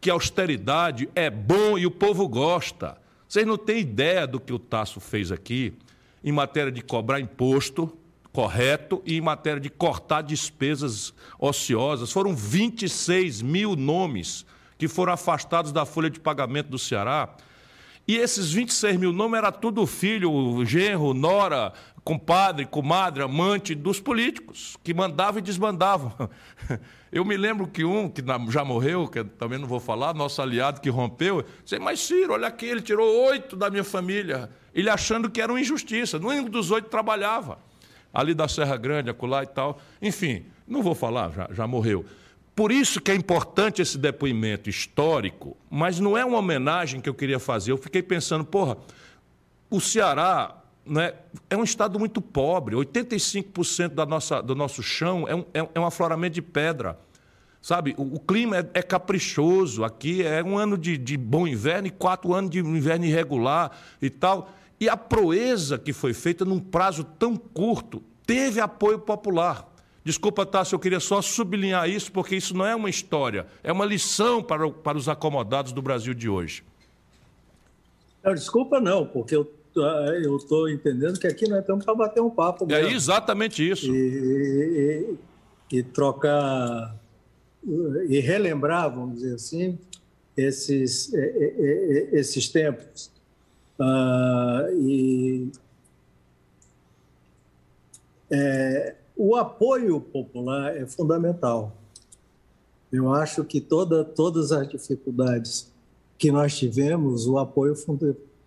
que austeridade é bom e o povo gosta. Vocês não têm ideia do que o Tasso fez aqui em matéria de cobrar imposto, correto e em matéria de cortar despesas ociosas. Foram 26 mil nomes que foram afastados da folha de pagamento do Ceará. E esses 26 mil nomes era tudo filho, genro, nora, compadre, comadre, amante dos políticos, que mandavam e desmandavam. Eu me lembro que um, que já morreu, que também não vou falar, nosso aliado que rompeu, disse, mas Ciro, olha aqui, ele tirou oito da minha família, ele achando que era uma injustiça, nenhum dos oito trabalhava. ali da Serra Grande, acolá e tal. Enfim, não vou falar, já, já morreu. Por isso que é importante esse depoimento histórico, mas não é uma homenagem que eu queria fazer. Eu fiquei pensando, porra, o Ceará né, é um estado muito pobre, 85% da nossa, do nosso chão é um, é, é um afloramento de pedra. Sabe, o, o clima é, é, caprichoso, aqui é um ano de, de bom inverno e quatro anos de inverno irregular e tal. E a proeza que foi feita num prazo tão curto teve apoio popular. Desculpa, Tássio, eu queria só sublinhar isso, porque isso não é uma história, é uma lição para, para os acomodados do Brasil de hoje. Não, desculpa, não, porque eu eu estou entendendo que aqui nós estamos para bater um papo. É mesmo. É exatamente isso. E, e, e, trocar, e relembrar, vamos dizer assim, esses, esses tempos. Ah, e é, o apoio popular é fundamental. Eu acho que toda, todas as dificuldades que nós tivemos, o apoio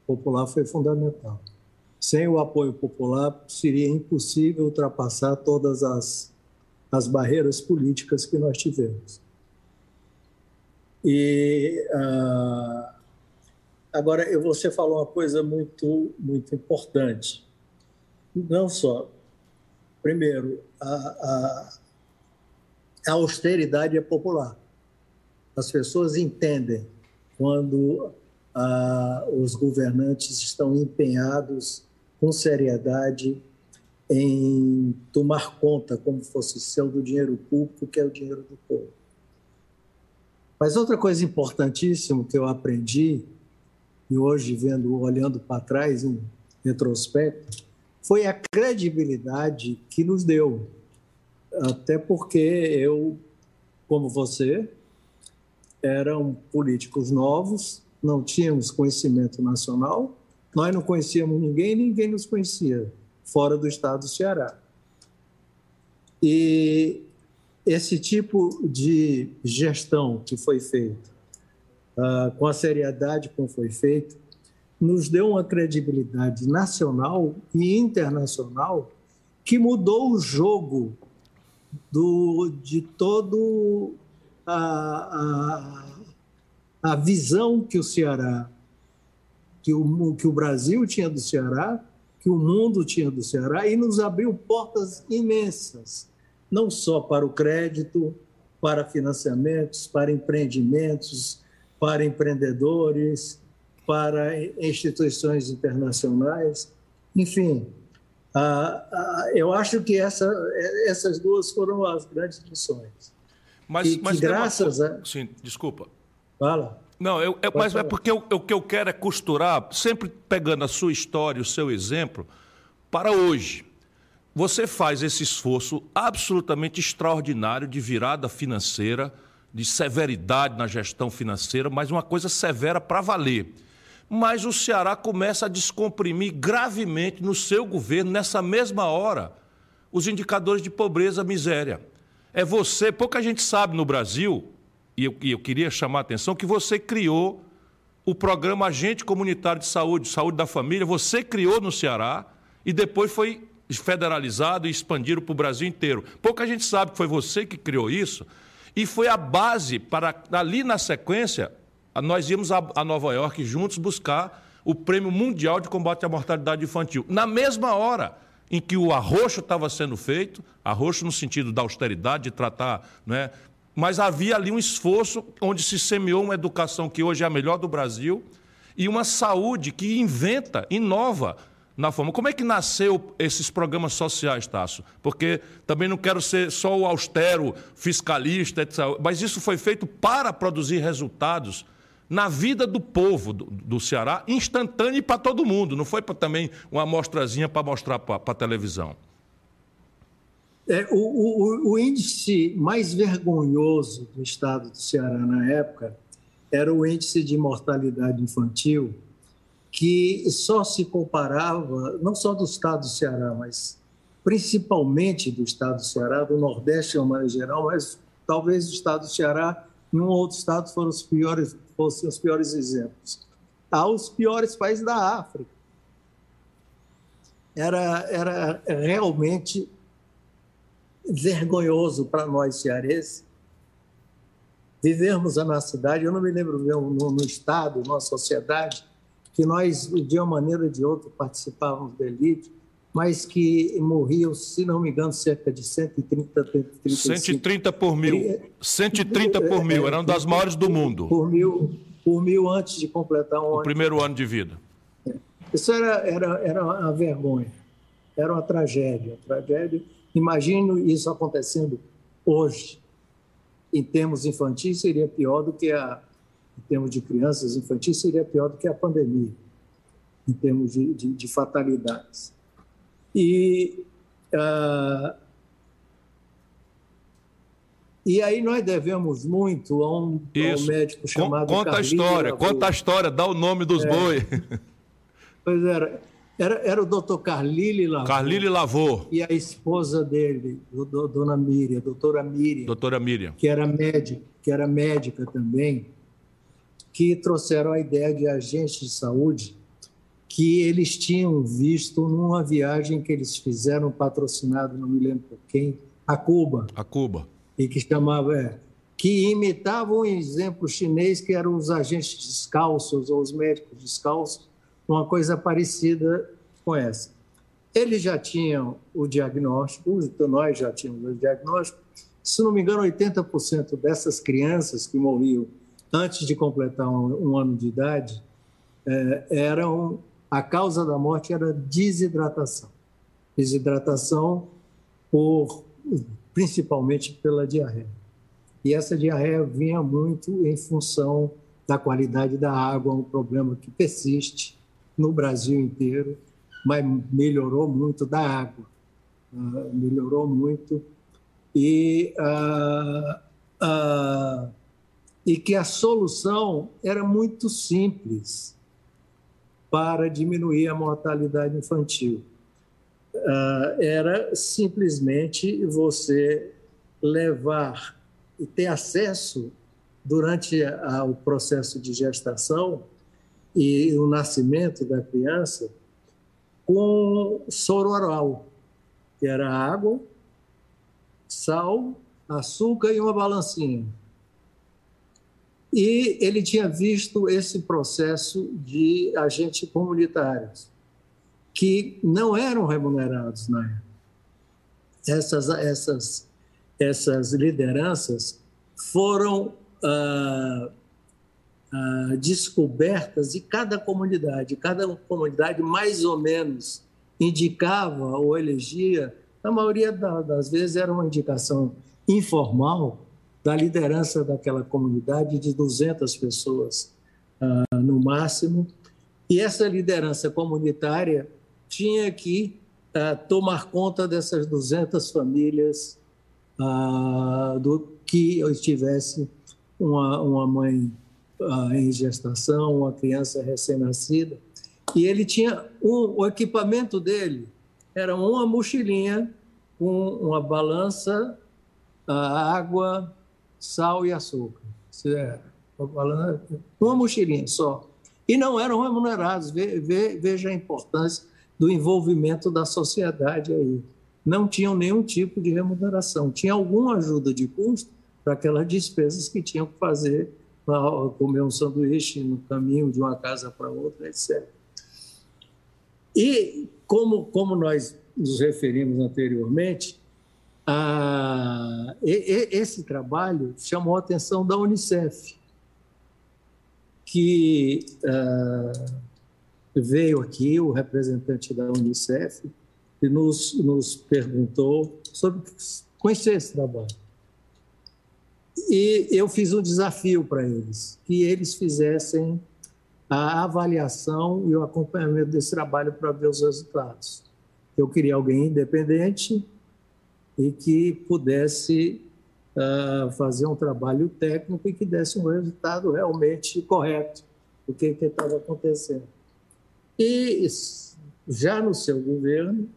popular foi fundamental. Sem o apoio popular, seria impossível ultrapassar todas as, as barreiras políticas que nós tivemos. E uh, agora você falou uma coisa muito muito importante. Não só, primeiro, a, a, a austeridade é popular. As pessoas entendem quando os governantes estão empenhados com seriedade em tomar conta, como fosse seu, do dinheiro público, que é o dinheiro do povo. Mas outra coisa importantíssima que eu aprendi, e hoje vendo, olhando para trás em retrospecto, foi a credibilidade que nos deu. Até porque eu, como você, eram políticos novos, não tínhamos conhecimento nacional, nós não conhecíamos ninguém, ninguém nos conhecia fora do estado do Ceará. E esse tipo de gestão que foi feita, uh, com a seriedade como foi feito, nos deu uma credibilidade nacional e internacional que mudou o jogo do, de todo a, a a visão que o Ceará, que o, que o Brasil tinha do Ceará, que o mundo tinha do Ceará, e nos abriu portas imensas, não só para o crédito, para financiamentos, para empreendimentos, para empreendedores, para instituições internacionais, enfim. eu acho que essa, essas duas foram as grandes lições. Mas, e mas graças uma... a. Sim, desculpa. Fala. Não, eu, eu, mas é porque eu, o que eu quero é costurar, sempre pegando a sua história, o seu exemplo, para hoje. Você faz esse esforço absolutamente extraordinário de virada financeira, de severidade na gestão financeira, mas uma coisa severa para valer. Mas o Ceará começa a descomprimir gravemente no seu governo, nessa mesma hora, os indicadores de pobreza, miséria. É você, pouca gente sabe no Brasil, e eu, e eu queria chamar a atenção que você criou o programa Agente Comunitário de Saúde, Saúde da Família, você criou no Ceará e depois foi federalizado e expandido para o Brasil inteiro. Pouca gente sabe que foi você que criou isso e foi a base para, ali na sequência, nós íamos a, Nova York juntos buscar o Prêmio Mundial de Combate à Mortalidade Infantil. Na mesma hora em que o arroxo estava sendo feito, arroxo no sentido da austeridade, de tratar né, mas havia ali um esforço onde se semeou uma educação que hoje é a melhor do Brasil e uma saúde que inventa, inova na forma. Como é que nasceu esses programas sociais, Tasso? Porque também não quero ser só o austero fiscalista, etc. mas isso foi feito para produzir resultados na vida do povo do, do Ceará, instantâneo para todo mundo. Não foi também uma amostrazinha para mostrar para a televisão. É, o, o, o, índice mais vergonhoso do estado do Ceará na época era o índice de mortalidade infantil, que só se comparava, não só do estado do Ceará, mas principalmente do estado do Ceará, do Nordeste de uma maneira geral, mas talvez o estado do Ceará e um outro estado foram os piores, fossem os piores exemplos. Há os piores países da África era, era realmente vergonhoso para nós cearenses vivermos na cidade. Eu não me lembro no, no estado, numa sociedade, que nós, de uma maneira ou de outra, participávamos da elite, mas que morriam, se não me engano, cerca de 130, 35. 130 por mil. 130 por mil, eram das maiores do mundo. Por mil, por mil antes de completar um o primeiro ano de vida. Isso era, era, era uma vergonha, era uma tragédia. Uma tragédia. Imagino isso acontecendo hoje. Em termos infantis, seria pior do que a. Em termos de crianças infantis, seria pior do que a pandemia, em termos de, de, de fatalidades. E, uh, e aí nós devemos muito a um, a um médico chamado. Conta a história, conta a história, dá o nome dos é, boi. Pois era. Era, era o doutor Carlile Lavô. Carlile Lavô. E a esposa dele, do, do, dona Miriam, doutora Miriam. Doutora Miriam. Que era médica, que era médica também, que trouxeram a ideia de agentes de saúde que eles tinham visto numa viagem que eles fizeram patrocinado, não me lembro por quem, a Cuba. A Cuba. E que chamava, é, que imitavam um exemplo chinês que eram os agentes descalços ou os médicos descalços, uma coisa parecida com essa. Eles já tinham o diagnóstico, nós já tínhamos o diagnóstico. Se não me engano, 80% dessas crianças que morriam antes de completar um, um ano de idade é, eram a causa da morte era desidratação. Desidratação por principalmente pela diarreia. E essa diarreia vinha muito em função da qualidade da água, um problema que persiste no Brasil inteiro, mas melhorou muito da água, uh, melhorou muito e uh, uh, e que a solução era muito simples para diminuir a mortalidade infantil. era simplesmente você levar e ter acesso durante o processo de gestação e o nascimento da criança com soro oral, que era água, sal, açúcar e uma balancinha. E ele tinha visto esse processo de agentes comunitários, que não eram remunerados na época. Essas, essas, essas lideranças foram ah, ah, descobertas e cada comunidade, cada comunidade mais ou menos indicava ou elegia, na maioria das vezes era uma indicação informal da liderança daquela comunidade de 200 pessoas ah, no máximo, e essa liderança comunitária tinha que ah, tomar conta dessas 200 famílias ah, do que estivesse uma, uma mãe uh, em gestação, uma criança recém-nascida, e ele tinha um, o equipamento dele era uma mochilinha com uma balança, água, sal e açúcar. É uma mochilinha só. E não eram remunerados. Veja a importância do envolvimento da sociedade aí. Não tinham nenhum tipo de remuneração. Tinha alguma ajuda de custo para aquelas despesas que tinham que fazer comer um sanduíche no caminho de uma casa para outra, etc. E como, como nós nos referimos anteriormente, a, e, esse trabalho chamou a atenção da Unicef, que uh, veio aqui, o representante da Unicef, e nos, nos perguntou sobre conhecer esse trabalho. E eu fiz um desafio para eles, que eles fizessem a avaliação e o acompanhamento desse trabalho para ver os resultados. Eu queria alguém independente e que pudesse uh, fazer um trabalho técnico e que desse um resultado realmente correto do que estava acontecendo. E já no seu governo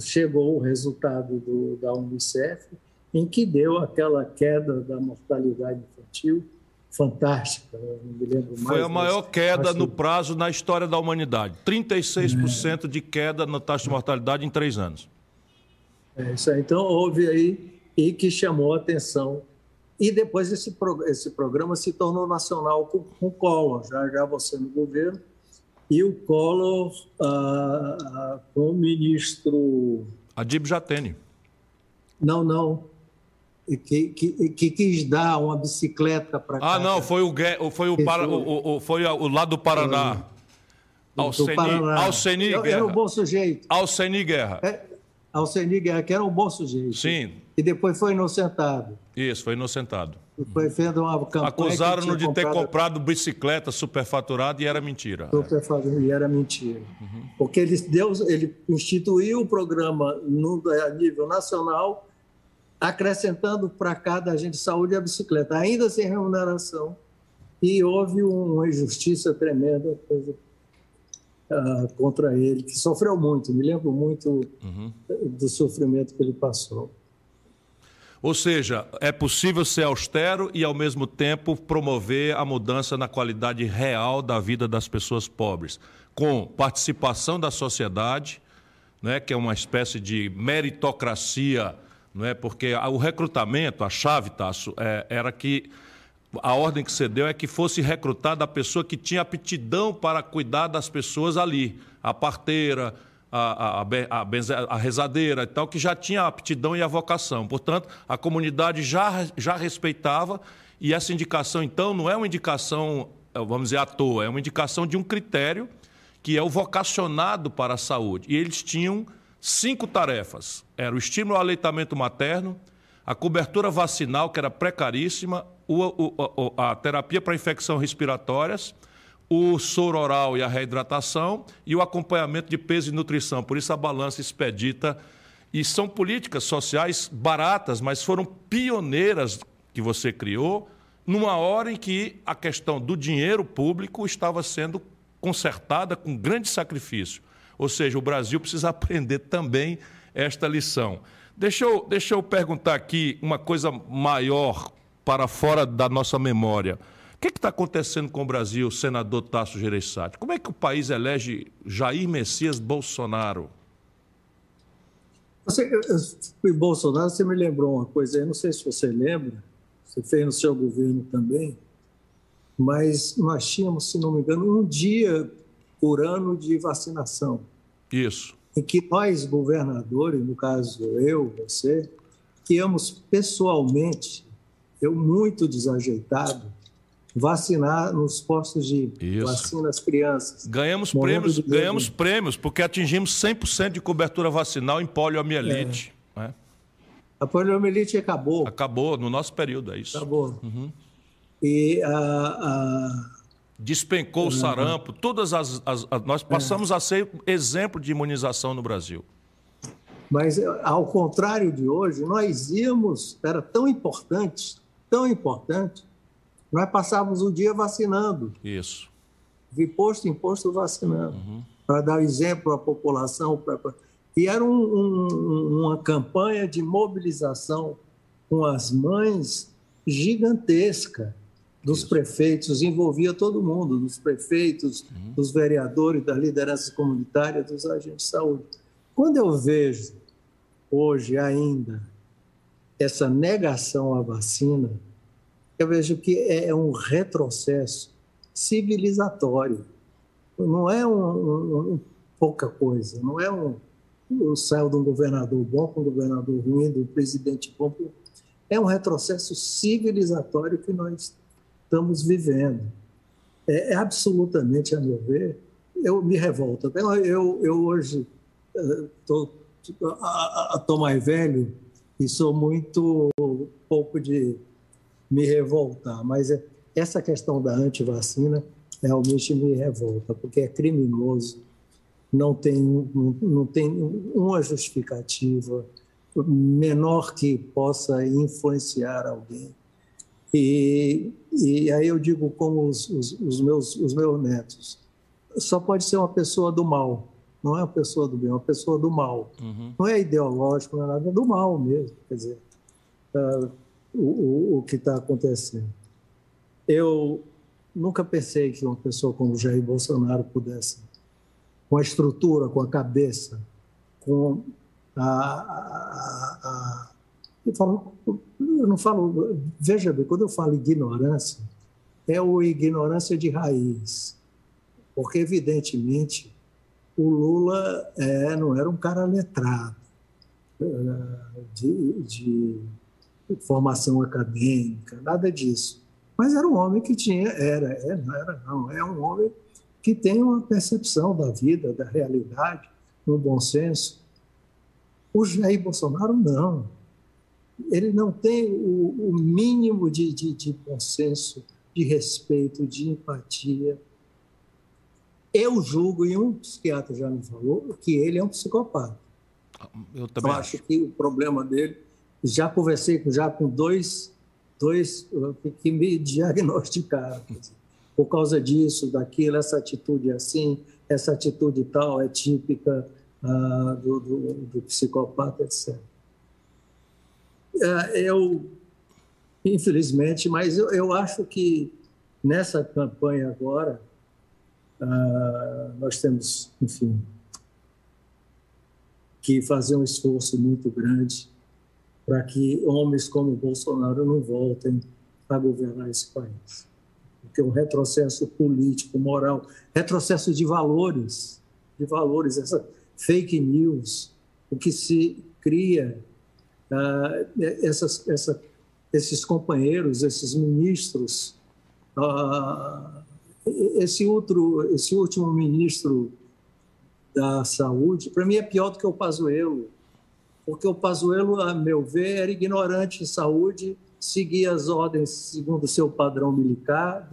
chegou o resultado do, da Unicef em que deu aquela queda da mortalidade infantil fantástica. Não me lembro mais, Foi a maior mas queda acho no que- prazo na história da humanidade. 36% de queda na taxa de mortalidade em três anos. É isso aí. Então, houve aí e que chamou a atenção. E depois esse, pro- esse programa se tornou nacional com, com o Collor, já, já você no governo. E o Collor ah, ah, com o ministro. A DIB já tem. Não, não. Que, que, que quis dar uma bicicleta para Ah, não, foi o, foi o, para, o, o- foi o lado do Paraná. Alceni, Alceni Eu, era um Guerra. bom sujeito. Alceni Guerra. É, Alceni Guerra, que era um bom sujeito. Sim, E depois foi inocentado. isso, foi inocentado. Foi feita uma campanha. Acusaram-no de ter comprado bicicleta superfaturada e era mentira. superfaturado, E era mentira. Porque ele, deu, ele instituiu o programa no, a nível nacional, acrescentando para cada agente de saúde a bicicleta, ainda sem remuneração. E houve uma injustiça tremenda coisa, ah, contra ele, que sofreu muito. Me lembro muito do sofrimento que ele passou. Ou seja, é possível ser austero e, ao mesmo tempo, promover a mudança na qualidade real da vida das pessoas pobres, com participação da sociedade, né, que é uma espécie de meritocracia, não é? porque o recrutamento, a chave, Tasso, é, era que a ordem que você deu é que fosse recrutada a pessoa que tinha aptidão para cuidar das pessoas ali, a parteira, a, a, a, a rezadeira e tal, que já tinha aptidão e a vocação. Portanto, a comunidade já, já respeitava e essa indicação, então, não é uma indicação, eh, vamos dizer, à toa, é uma indicação de um critério que é o vocacionado para a saúde. E eles tinham cinco tarefas. Era o estímulo ao aleitamento materno, a cobertura vacinal, que era precaríssima, o- o- a terapia para infecções respiratórias, o soro oral e a reidratação e o acompanhamento de peso e nutrição. Por isso a balança expedita. E são políticas sociais baratas, mas foram pioneiras que você criou numa hora em que a questão do dinheiro público estava sendo consertada com grande sacrifício. Ou seja, o Brasil precisa aprender também esta lição. Deixa eu, deixa eu perguntar aqui uma coisa maior para fora da nossa memória. O que está acontecendo com o Brasil, senador Tasso Gereissati? Como é que o país elege Jair Messias Bolsonaro? Você, eu- eu Bolsonaro, você me lembrou uma coisa aí, não sei se você lembra, você fez no seu governo também, mas nós tínhamos, se não me engano, um dia por ano de vacinação, Isso. em que nós, governadores, no caso eu, você, que íamos pessoalmente, eu muito desajeitado, vacinar nos postos de Isso. vacina as crianças. Ganhamos prêmios, ganhamos prêmios porque atingimos 100% de cobertura vacinal em poliomielite. né? A poliomielite acabou. Acabou no nosso período, é isso. Acabou. Uhum. E a, a, Despencou o sarampo, todas as, as- as- nós passamos a ser exemplo de imunização no Brasil. Mas, ao contrário de hoje, nós íamos, era tão importante, tão importante, nós passávamos o dia vacinando, Isso. de posto em posto vacinando, para dar exemplo à população. pra- pra- E era um- um- uma campanha de mobilização com as mães gigantesca dos prefeitos, envolvia todo mundo, dos prefeitos, dos vereadores, das lideranças comunitárias, dos agentes de saúde. Quando eu vejo hoje ainda essa negação à vacina, eu vejo que é um retrocesso civilizatório. Não é um, um- um- pouca coisa, não é um, um saiu de um governador bom com um governador ruim, do presidente bom. É um retrocesso civilizatório que nós estamos vivendo. É, é absolutamente, a meu ver, eu me revolto. Eu, eu, eu hoje estou tô mais velho e sou muito pouco de me revoltar, mas é- essa questão da antivacina realmente me revolta, porque é criminoso, não tem, não, tem uma justificativa menor que possa influenciar alguém. E, e aí eu digo como os, os, os meus, os meus netos, só pode ser uma pessoa do mal, não é uma pessoa do bem, é uma pessoa do mal. Não é ideológico, não é nada, é do mal mesmo, quer dizer, ah, o, o, o que está acontecendo. eu nunca pensei que uma pessoa como Jair Bolsonaro pudesse, com a estrutura, com a cabeça, com a. a, a eu, falo, eu não falo. Veja bem, quando eu falo ignorância, é o ignorância de raiz. Porque, evidentemente, o Lula é, não era um cara letrado, de, de formação acadêmica, nada disso. Mas era um homem que tinha, era, é, não era não, é um homem que tem uma percepção da vida, da realidade, no bom senso. O Jair Bolsonaro não. Ele não tem o, o mínimo de, de, de bom senso, de respeito, de empatia. Eu julgo, e um psiquiatra já me falou, que ele é um psicopata. Eu também Eu acho que o problema dele, já conversei já com dois, dois que me diagnosticaram. Por causa disso, daquilo, essa atitude assim, essa atitude tal é típica ah, do, do, do, psicopata, etc. É, eu, infelizmente, mas eu, eu acho que nessa campanha agora, ah, nós temos, enfim, que fazer um esforço muito grande para que homens como Bolsonaro não voltem a governar esse país. Porque um retrocesso político, moral, retrocesso de valores, de valores, essa fake news, o que se cria, uh, essas, essa, esses companheiros, esses ministros, uh, esse outro, esse último ministro da saúde, para mim é pior do que o Pazuello, porque o Pazuello, a meu ver, era ignorante em saúde, seguia as ordens segundo o seu padrão militar,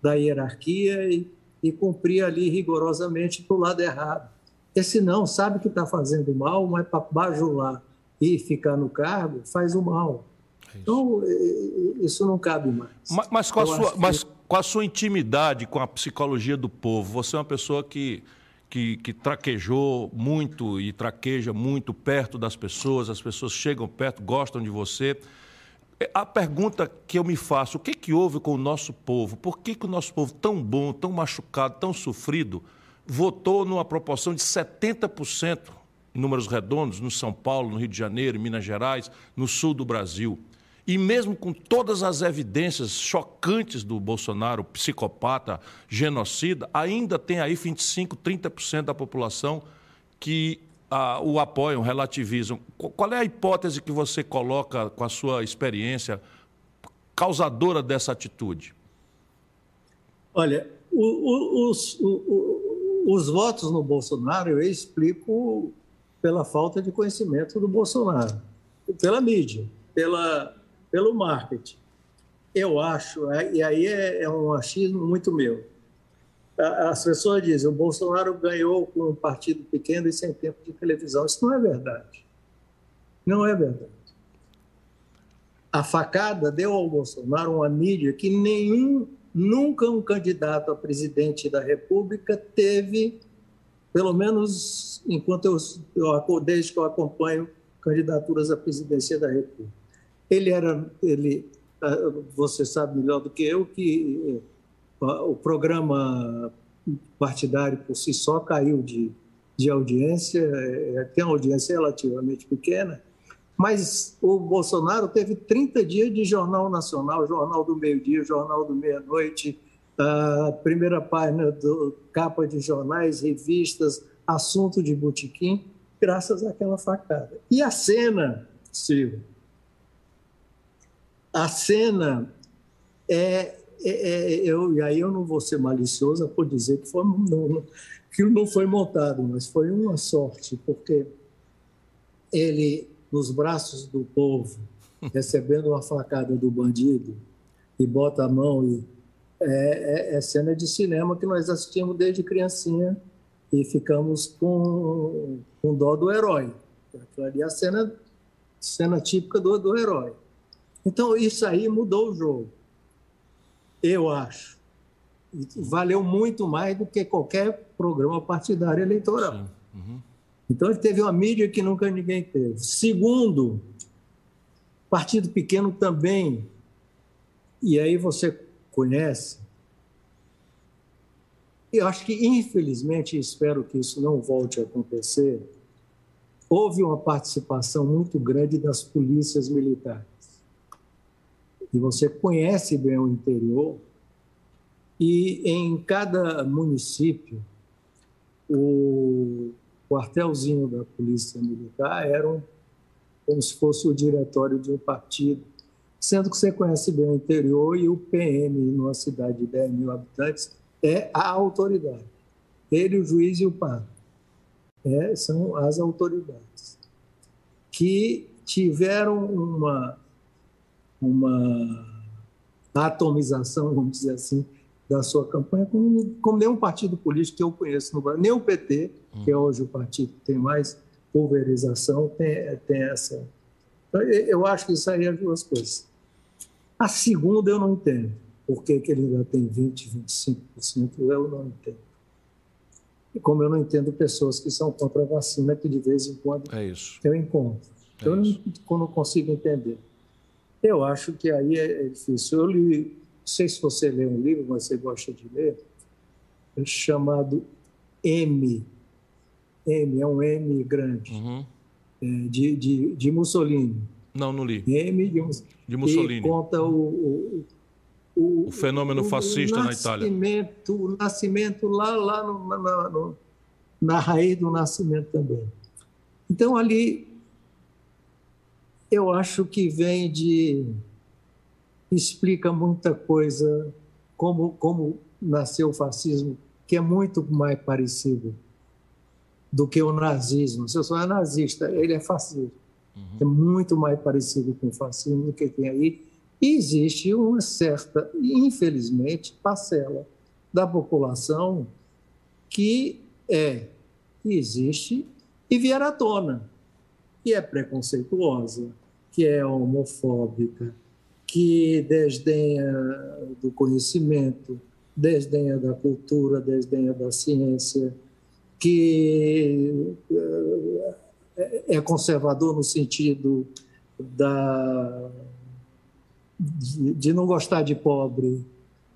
da hierarquia, e, e cumpria ali rigorosamente para o lado errado. Esse não, sabe que está fazendo mal, mas para bajular e ficar no cargo, faz o mal. É então, isso não cabe mais. Mas, mas, com a sua, que... com a sua intimidade com a psicologia do povo, você é uma pessoa que que, que traquejou muito e traqueja muito perto das pessoas, as pessoas chegam perto, gostam de você. É, a pergunta que eu me faço, o que, que houve com o nosso povo? Por que, que o nosso povo, tão bom, tão machucado, tão sofrido, votou numa proporção de 70%, em números redondos, no São Paulo, no Rio de Janeiro, em Minas Gerais, no sul do Brasil? E mesmo com todas as evidências chocantes do Bolsonaro, psicopata, genocida, ainda tem aí 25, 30% da população que ah, o apoiam, relativizam. Qual é a hipótese que você coloca com a sua experiência causadora dessa atitude? Olha, o, o, os, o, os votos no Bolsonaro eu explico pela falta de conhecimento do Bolsonaro, pela mídia, pela pelo marketing. Eu acho, é, e aí é, é um achismo muito meu. As pessoas dizem o Bolsonaro ganhou com um partido pequeno e sem tempo de televisão. Isso não é verdade. Não é verdade. A facada deu ao Bolsonaro uma mídia que nenhum, nunca um candidato a presidente da República teve, pelo menos enquanto eu, eu desde que eu acompanho candidaturas à presidência da República. Ele era, ele, ah, você sabe melhor do que eu que ah, o programa partidário por si só caiu de, de audiência, é, tem uma audiência relativamente pequena, mas o Bolsonaro teve 30 dias de Jornal Nacional, Jornal do Meio-Dia, Jornal do Meia-Noite, a primeira página do capa de jornais, revistas, assunto de botequim, graças àquela facada. E a cena, Silvio, a cena é, é, é, eu, e aí eu não vou ser maliciosa por dizer que foi, não, aquilo não foi montado, mas foi uma sorte, porque ele, nos braços do povo, recebendo uma facada do bandido, e bota a mão e é, é, é, cena de cinema que nós assistimos desde criancinha e ficamos com, com dó do herói. Aquilo ali é a cena, cena típica do, do herói. Então, isso aí mudou o jogo, eu acho. Valeu muito mais do que qualquer programa partidário eleitoral. Uhum. Então, ele teve uma mídia que nunca ninguém teve. Segundo, partido pequeno também. E aí você conhece, eu acho que, infelizmente, espero que isso não volte a acontecer, houve uma participação muito grande das polícias militares. E você conhece bem o interior, e em cada município, o quartelzinho da Polícia Militar era um, como se fosse o diretório de um partido, sendo que você conhece bem o interior e o PM, numa cidade de 10 mil habitantes, é a autoridade. Ele, o juiz e o padre. É, são as autoridades que tiveram uma, uma atomização, vamos dizer assim, da sua campanha, como, como nenhum partido político que eu conheço no Brasil, nem o PT, que é hoje o partido que tem mais pulverização, tem, tem essa. Então, eu acho que isso aí é duas coisas. A segunda eu não entendo. Por que, que ele ainda tem 20%, 25%? Eu não entendo. E como eu não entendo pessoas que são contra a vacina, que de vez em quando é eu encontro. É eu não, não consigo entender. Eu acho que aí é, é difícil. Eu li, não sei se você lê um livro, mas você gosta de ler, chamado M. M, é um M grande, uhum. é, de, de, de Mussolini. Não, não li. M de, de Mussolini. E conta o, o o, o fenômeno fascista na Itália. O nascimento lá, lá no, na, no, na raiz do nascimento também. Então, ali, eu acho que vem de. explica muita coisa, como, como nasceu o fascismo, que é muito mais parecido do que o nazismo. Se eu sou nazista, ele é fascista. Uhum. É muito mais parecido com o fascismo do que tem aí e existe uma certa, infelizmente, parcela da população que é, que existe e vier à tona, que é preconceituosa, que é homofóbica, que desdenha do conhecimento, desdenha da cultura, desdenha da ciência, que eh, é conservador no sentido da de, não gostar de pobre,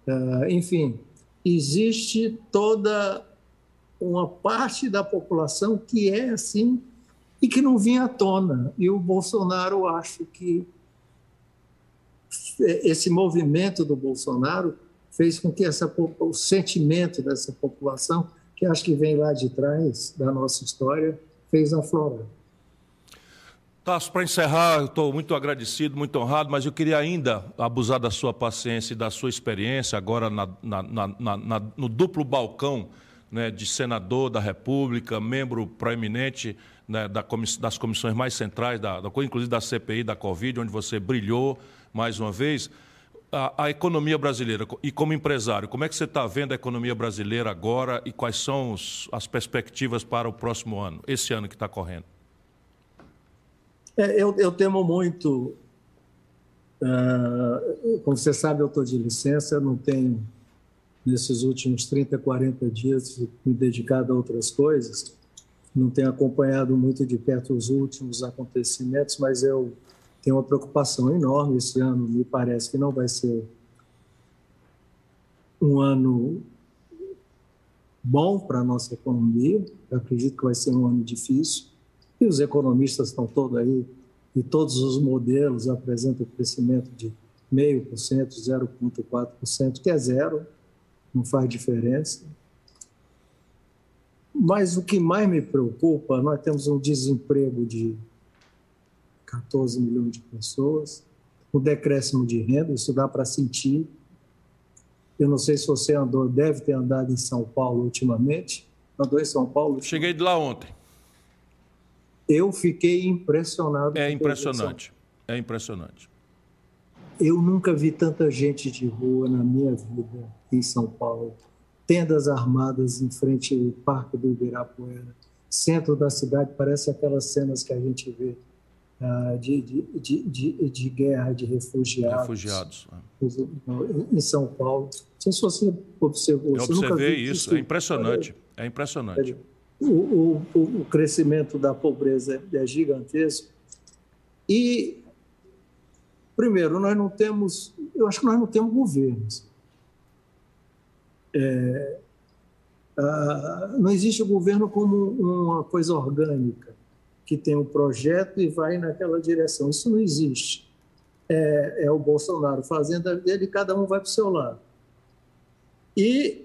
uh, enfim, existe toda uma parte da população que é assim e que não vinha à tona. E o Bolsonaro, acho que esse movimento do Bolsonaro fez com que essa, o sentimento dessa população, que acho que vem lá de trás da nossa história, fez aflorar. Tasso, para encerrar, estou muito agradecido, muito honrado, mas eu queria ainda abusar da sua paciência e da sua experiência, agora na, na, na, no duplo balcão né, de senador da República, membro proeminente né, da comiss das comissões mais centrais, da, da, inclusive da CPI, da Covid, onde você brilhou mais uma vez. A, a economia brasileira, e como empresário, como é que você está vendo a economia brasileira agora e quais são os, as perspectivas para o próximo ano, esse ano que está correndo? É, eu, eu temo muito. Uh, como você sabe, eu estou de licença, não tenho, nesses últimos 30, 40 dias, me dedicado a outras coisas. Não tenho acompanhado muito de perto os últimos acontecimentos, mas eu tenho uma preocupação enorme esse ano. Me parece que não vai ser um ano bom para a nossa economia. Eu acredito que vai ser um ano difícil e os economistas estão todos aí, e todos os modelos apresentam crescimento de 0,5%, 0,4%, que é zero, não faz diferença. Mas o que mais me preocupa, nós temos um desemprego de 14 milhões de pessoas, o um decréscimo de renda, isso dá para sentir. Eu não sei se você andou, deve ter andado em São Paulo ultimamente. Andou em São Paulo? Cheguei de lá ontem eu fiquei impressionado. É impressionante. É impressionante. Eu nunca vi tanta gente de rua na minha vida em São Paulo. Tendas armadas em frente ao Parque do Ibirapuera. Centro da cidade, parece aquelas cenas que a gente vê uh, de, de, de, de, guerra, de refugiados. Refugiados. Em São Paulo. Não sei se você observou. Eu observei isso, é impressionante. É impressionante o, o, o crescimento da pobreza é gigantesco. E, primeiro, nós não temos, eu acho que nós não temos governos. É, ah, não existe o governo como uma coisa orgânica, que tem um projeto e vai naquela direção. Isso não existe. É, é o Bolsonaro fazendo a dele cada um vai para o seu lado. E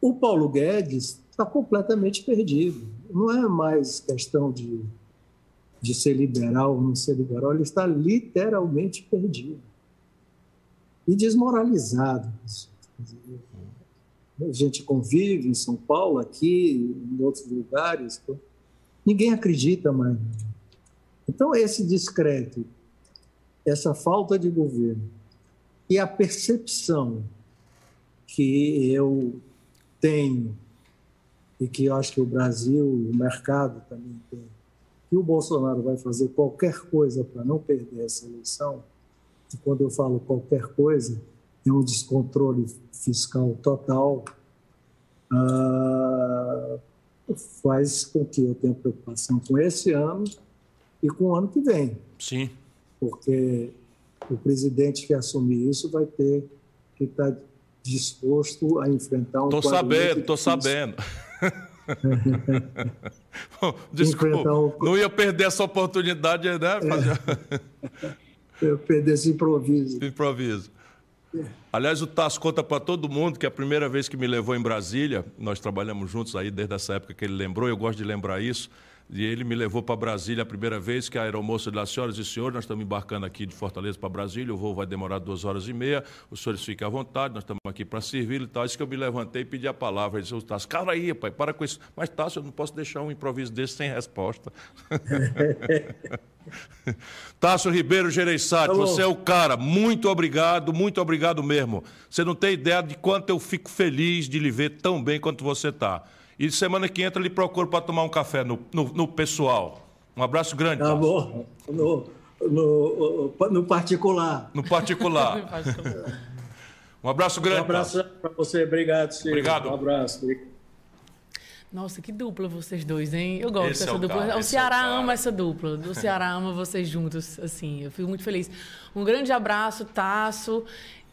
o Paulo Guedes está completamente perdido. Não é mais questão de, de ser liberal ou não ser liberal, ele está literalmente perdido e desmoralizado. A gente convive em São Paulo, aqui, em outros lugares, ninguém acredita mais. Então, esse descrédito, essa falta de governo e a percepção que eu tenho e que eu acho que o Brasil, o mercado também tem, que o Bolsonaro vai fazer qualquer coisa para não perder essa eleição, e quando eu falo qualquer coisa, é um descontrole fiscal total, ah, faz com que eu tenha preocupação com esse ano e com o ano que vem. Sim. Porque o presidente que assumir isso vai ter que estar disposto a enfrentar um. Estou sabendo, estou sabendo. Bom, desculpa, um... não ia perder essa oportunidade, né? É. Eu perder esse improviso. Improviso. Aliás, o Tasso conta para todo mundo que a primeira vez que me levou em Brasília, nós trabalhamos juntos aí desde essa época que ele lembrou, eu gosto de lembrar isso. E ele me levou para Brasília a primeira vez, que a aeromoça disse, senhoras e senhores, nós estamos embarcando aqui de Fortaleza para Brasília, o voo vai demorar duas horas e meia, os senhores fiquem à vontade, nós estamos aqui para servir e tal. Isso que eu me levantei e pedi a palavra. Ele disse, Tasso, cara aí, pai, para com isso. Mas, Tasso, eu não posso deixar um improviso desse sem resposta. Tasso Ribeiro Gereissati, você é o cara. Muito obrigado, muito obrigado mesmo. Você não tem ideia de quanto eu fico feliz de lhe ver tão bem quanto você está. E semana que entra ele procura para tomar um café no, no, no, pessoal. Um abraço grande. Tá bom. No, no, no particular. No particular. um abraço grande. Um abraço para você. Obrigado, Silvio. Obrigado. Um abraço. Nossa, que dupla vocês dois, hein? Eu gosto esse dessa é o dupla. Cara, o Ceará é o ama essa dupla. O Ceará ama vocês juntos, assim. Eu fico muito feliz. Um grande abraço, Tasso.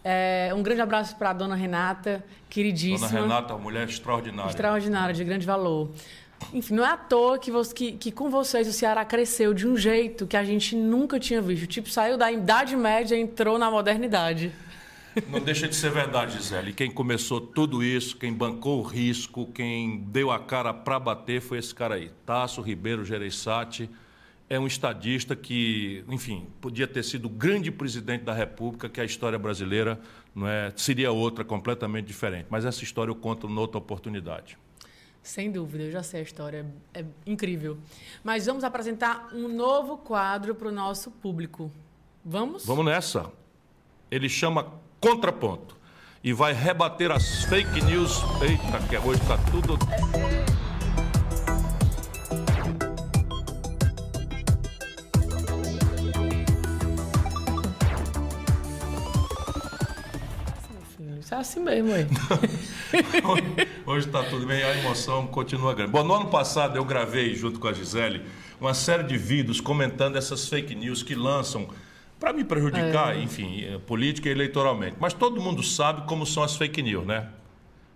É, um grande abraço para a dona Renata, queridíssima. Dona Renata, uma mulher extraordinária. Extraordinária, de grande valor. Enfim, não é à toa que, você, que, que, com vocês o Ceará cresceu de um jeito que a gente nunca tinha visto. Tipo, saiu da Idade Média e entrou na modernidade. Não deixa de ser verdade, Gisele. Quem começou tudo isso, quem bancou o risco, quem deu a cara para bater foi esse cara aí. Tasso Ribeiro Gereissati é um estadista que, enfim, podia ter sido o grande presidente da República, que a história brasileira não é, seria outra, completamente diferente. Mas essa história eu conto noutra oportunidade. Sem dúvida, eu já sei a história, é incrível. Mas vamos apresentar um novo quadro para o nosso público. Vamos? Vamos nessa. Ele chama Contraponto e vai rebater as fake news. Eita, que hoje está tudo. É assim mesmo aí. Hoje está tudo bem, a emoção continua grande. Bom, no ano passado eu gravei junto com a Gisele uma série de vídeos comentando essas fake news que lançam para me prejudicar, é. enfim, eh, política e eleitoralmente. Mas todo mundo sabe como são as fake news, né?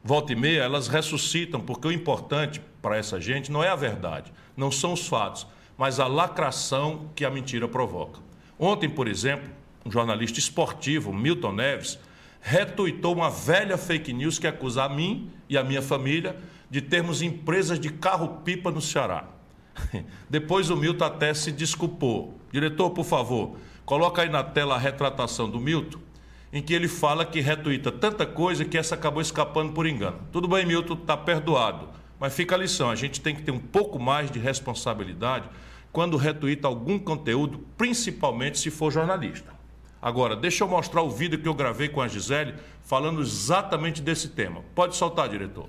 Volta e meia, elas ressuscitam, porque o importante para essa gente não é a verdade, não são os fatos, mas a lacração que a mentira provoca. Ontem, por exemplo, um jornalista esportivo, Milton Neves, retuitou uma velha fake news que acusa a mim e a minha família de termos empresas de carro-pipa no Ceará. Depois o Milton até se desculpou. Diretor, por favor, coloca aí na tela a retratação do Milton, em que ele fala que retuita tanta coisa que essa acabou escapando por engano. Tudo bem, Milton, está perdoado. Mas fica a lição, a gente tem que ter um pouco mais de responsabilidade quando retuita algum conteúdo, principalmente se for jornalista. Agora, deixa eu mostrar o vídeo que eu gravei com a Gisele falando exatamente desse tema. Pode soltar, diretor.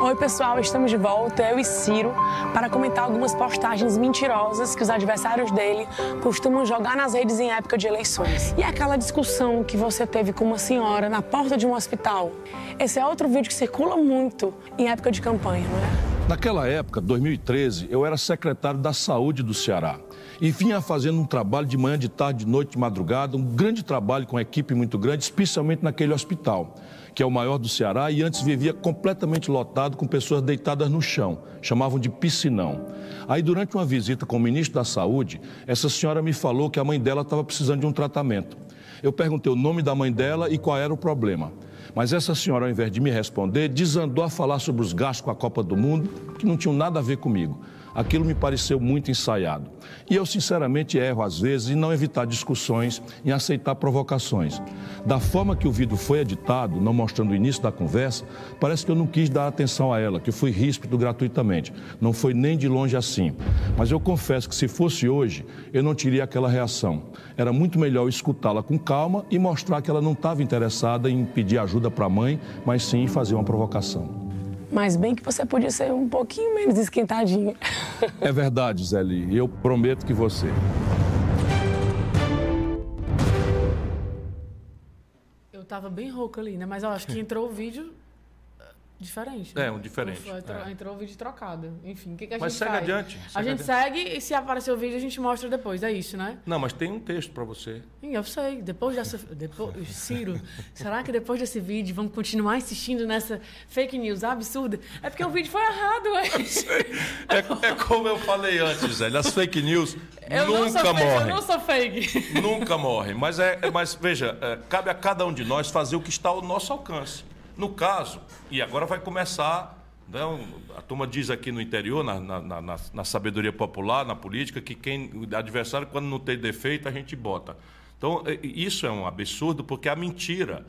Oi, pessoal, estamos de volta, eu e Ciro, para comentar algumas postagens mentirosas que os adversários dele costumam jogar nas redes em época de eleições. E aquela discussão que você teve com uma senhora na porta de um hospital. Esse é outro vídeo que circula muito em época de campanha, não é? Naquela época, 2013, eu era secretário da Saúde do Ceará. E vinha fazendo um trabalho de manhã, de tarde, de noite, de madrugada, um grande trabalho com uma equipe muito grande, especialmente naquele hospital, que é o maior do Ceará, e antes vivia completamente lotado com pessoas deitadas no chão, chamavam de piscinão. Aí, durante uma visita com o ministro da Saúde, essa senhora me falou que a mãe dela estava precisando de um tratamento. Eu perguntei o nome da mãe dela e qual era o problema. Mas essa senhora, ao invés de me responder, desandou a falar sobre os gastos com a Copa do Mundo, que não tinham nada a ver comigo. Aquilo me pareceu muito ensaiado. E eu, sinceramente, erro às vezes em não evitar discussões, em aceitar provocações. Da forma que o vídeo foi editado, não mostrando o início da conversa, parece que eu não quis dar atenção a ela, que fui ríspido gratuitamente. Não foi nem de longe assim. Mas eu confesso que se fosse hoje, eu não teria aquela reação. Era muito melhor escutá-la com calma e mostrar que ela não estava interessada em pedir ajuda para a mãe, mas sim em fazer uma provocação. Mas bem que você podia ser um pouquinho menos esquentadinha. É verdade, Zeli. Eu prometo que você. Eu tava bem rouca ali, né? Mas eu acho que entrou o vídeo Diferente. Né? É, um diferente. Entrou, é. entrou o vídeo trocado. Enfim, o que, que a mas gente segue faz? adiante. a gente adiante. segue e se aparecer o vídeo a gente mostra depois. É isso, né? Não, mas tem um texto para você. Sim, eu sei. Depois dessa. Depois, Ciro, será que depois desse vídeo vamos continuar insistindo nessa fake news absurda? É porque o vídeo foi errado, é. É, como eu falei antes, Zé. As fake news eu nunca morrem. eu não sou fake. Nunca morrem. Mas, é, mas veja, é, cabe a cada um de nós fazer o que está ao nosso alcance. No caso, e agora vai começar, né, a turma diz aqui no interior, na, na, na, na, sabedoria popular, na política, que quem adversário, quando não tem defeito, a gente bota. Então, é, isso é um absurdo, porque a mentira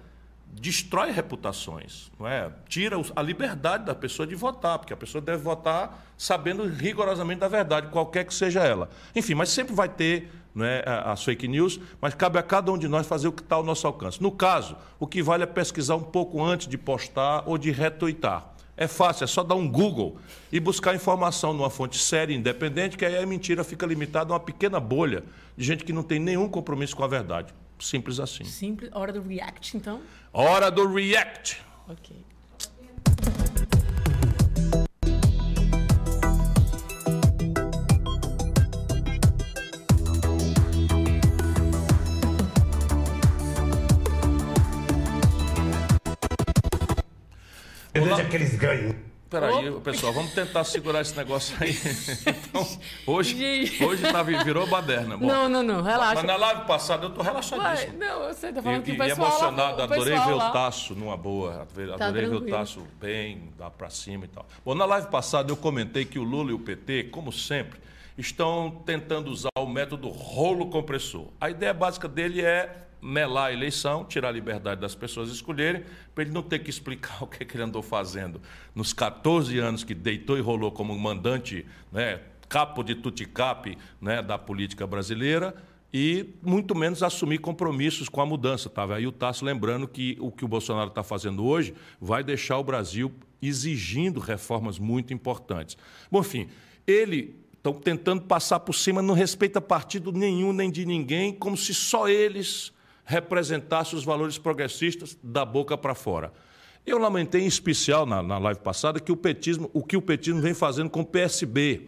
destrói reputações, não é? Tira a liberdade da pessoa de votar, porque a pessoa deve votar sabendo rigorosamente da verdade, qualquer que seja ela. Enfim, mas sempre vai ter né, as fake news, mas cabe a cada um de nós fazer o que está ao nosso alcance. No caso, o que vale é pesquisar um pouco antes de postar ou de retuitar. É fácil, é só dar um Google e buscar informação numa fonte séria e independente, que aí a mentira fica limitada a uma pequena bolha de gente que não tem nenhum compromisso com a verdade. Simples assim. Simples. Hora do react, então? Hora do react. Ok. Deseja que eles ganhem. Peraí, oh. pessoal, vamos tentar segurar esse negócio aí. Então, hoje, hoje tá, virou baderna. Bom, não, não, não, relaxa. Mas na live passada eu tô relaxadíssimo. Ué, não, eu sei, tá falando e, que o pessoal... E emocionado, lá, adorei ver lá. o Tasso numa boa, adorei tá ver o Tasso bem, dá pra cima e tal. Bom, na live passada eu comentei que o Lula e o PT, como sempre, estão tentando usar o método rolo compressor. A ideia básica dele é melar a eleição, tirar a liberdade das pessoas escolherem, para ele não ter que explicar o que, é que ele andou fazendo nos 14 anos que deitou e rolou como mandante, né, capo de tuticap né, da política brasileira, e muito menos assumir compromissos com a mudança. Estava aí o Tasso lembrando que o que o Bolsonaro está fazendo hoje vai deixar o Brasil exigindo reformas muito importantes. Bom, enfim, ele estão tentando passar por cima, não respeita partido nenhum nem de ninguém, como se só eles representasse os valores progressistas da boca para fora. Eu lamentei em especial na, na live passada que o petismo, o que o petismo vem fazendo com o PSB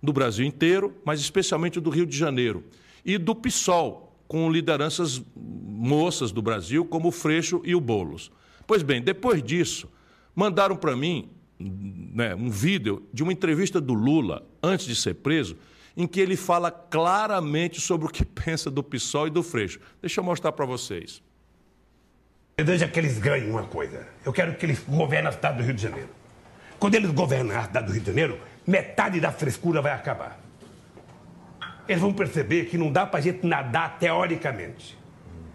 do Brasil inteiro, mas especialmente do Rio de Janeiro, e do PSOL, com lideranças moças do Brasil, como o Freixo e o Bolos. Pois bem, depois disso, mandaram para mim né, um vídeo de uma entrevista do Lula, antes de ser preso, em que ele fala claramente sobre o que pensa do PSOL e do Freixo. Deixa eu mostrar para vocês. Eu desejo que eles ganhem uma coisa. Eu quero que eles governem a cidade do Rio de Janeiro. Quando eles governam a cidade do Rio de Janeiro, metade da frescura vai acabar. Eles vão perceber que não dá para a gente nadar teoricamente.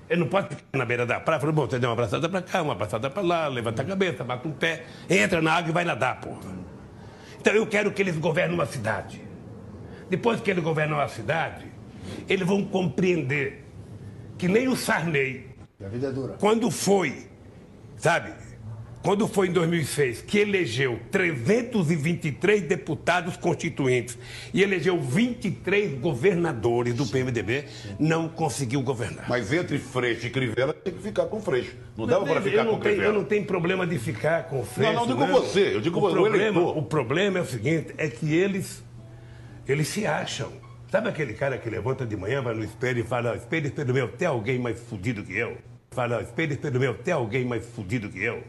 Ele não pode ficar na beira da praia falar, bom, você deu uma abraçada para cá, uma abraçada para lá, levanta a cabeça, bate um pé, entra na água e vai nadar, porra. Então eu quero que eles governem uma cidade. Depois que ele governou a cidade, eles vão compreender que nem o Sarney, é quando foi, sabe, quando foi em 2006 que elegeu 323 deputados constituintes e elegeu 23 governadores do PMDB, não conseguiu governar. Mas entre Freixo e Crivella tem que ficar com Freixo. Não dava para ficar com tenho, Crivella. Eu não tenho problema de ficar com Freixo. Não, não digo não. você, eu digo o, o problema, eleitor. O problema é o seguinte, é que eles eles se acham. Sabe aquele cara que levanta de manhã, vai no espelho e fala: espelho, espelho meu, tem alguém mais fudido que eu? Fala: espelho, espelho meu, tem alguém mais fudido que eu?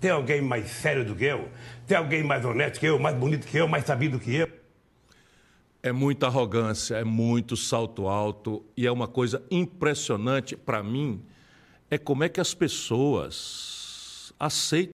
Tem alguém mais sério do que eu? Tem alguém mais honesto que eu, mais bonito que eu, mais sabido que eu? É muita arrogância, é muito salto alto e é uma coisa impressionante para mim. É como é que as pessoas aceitam.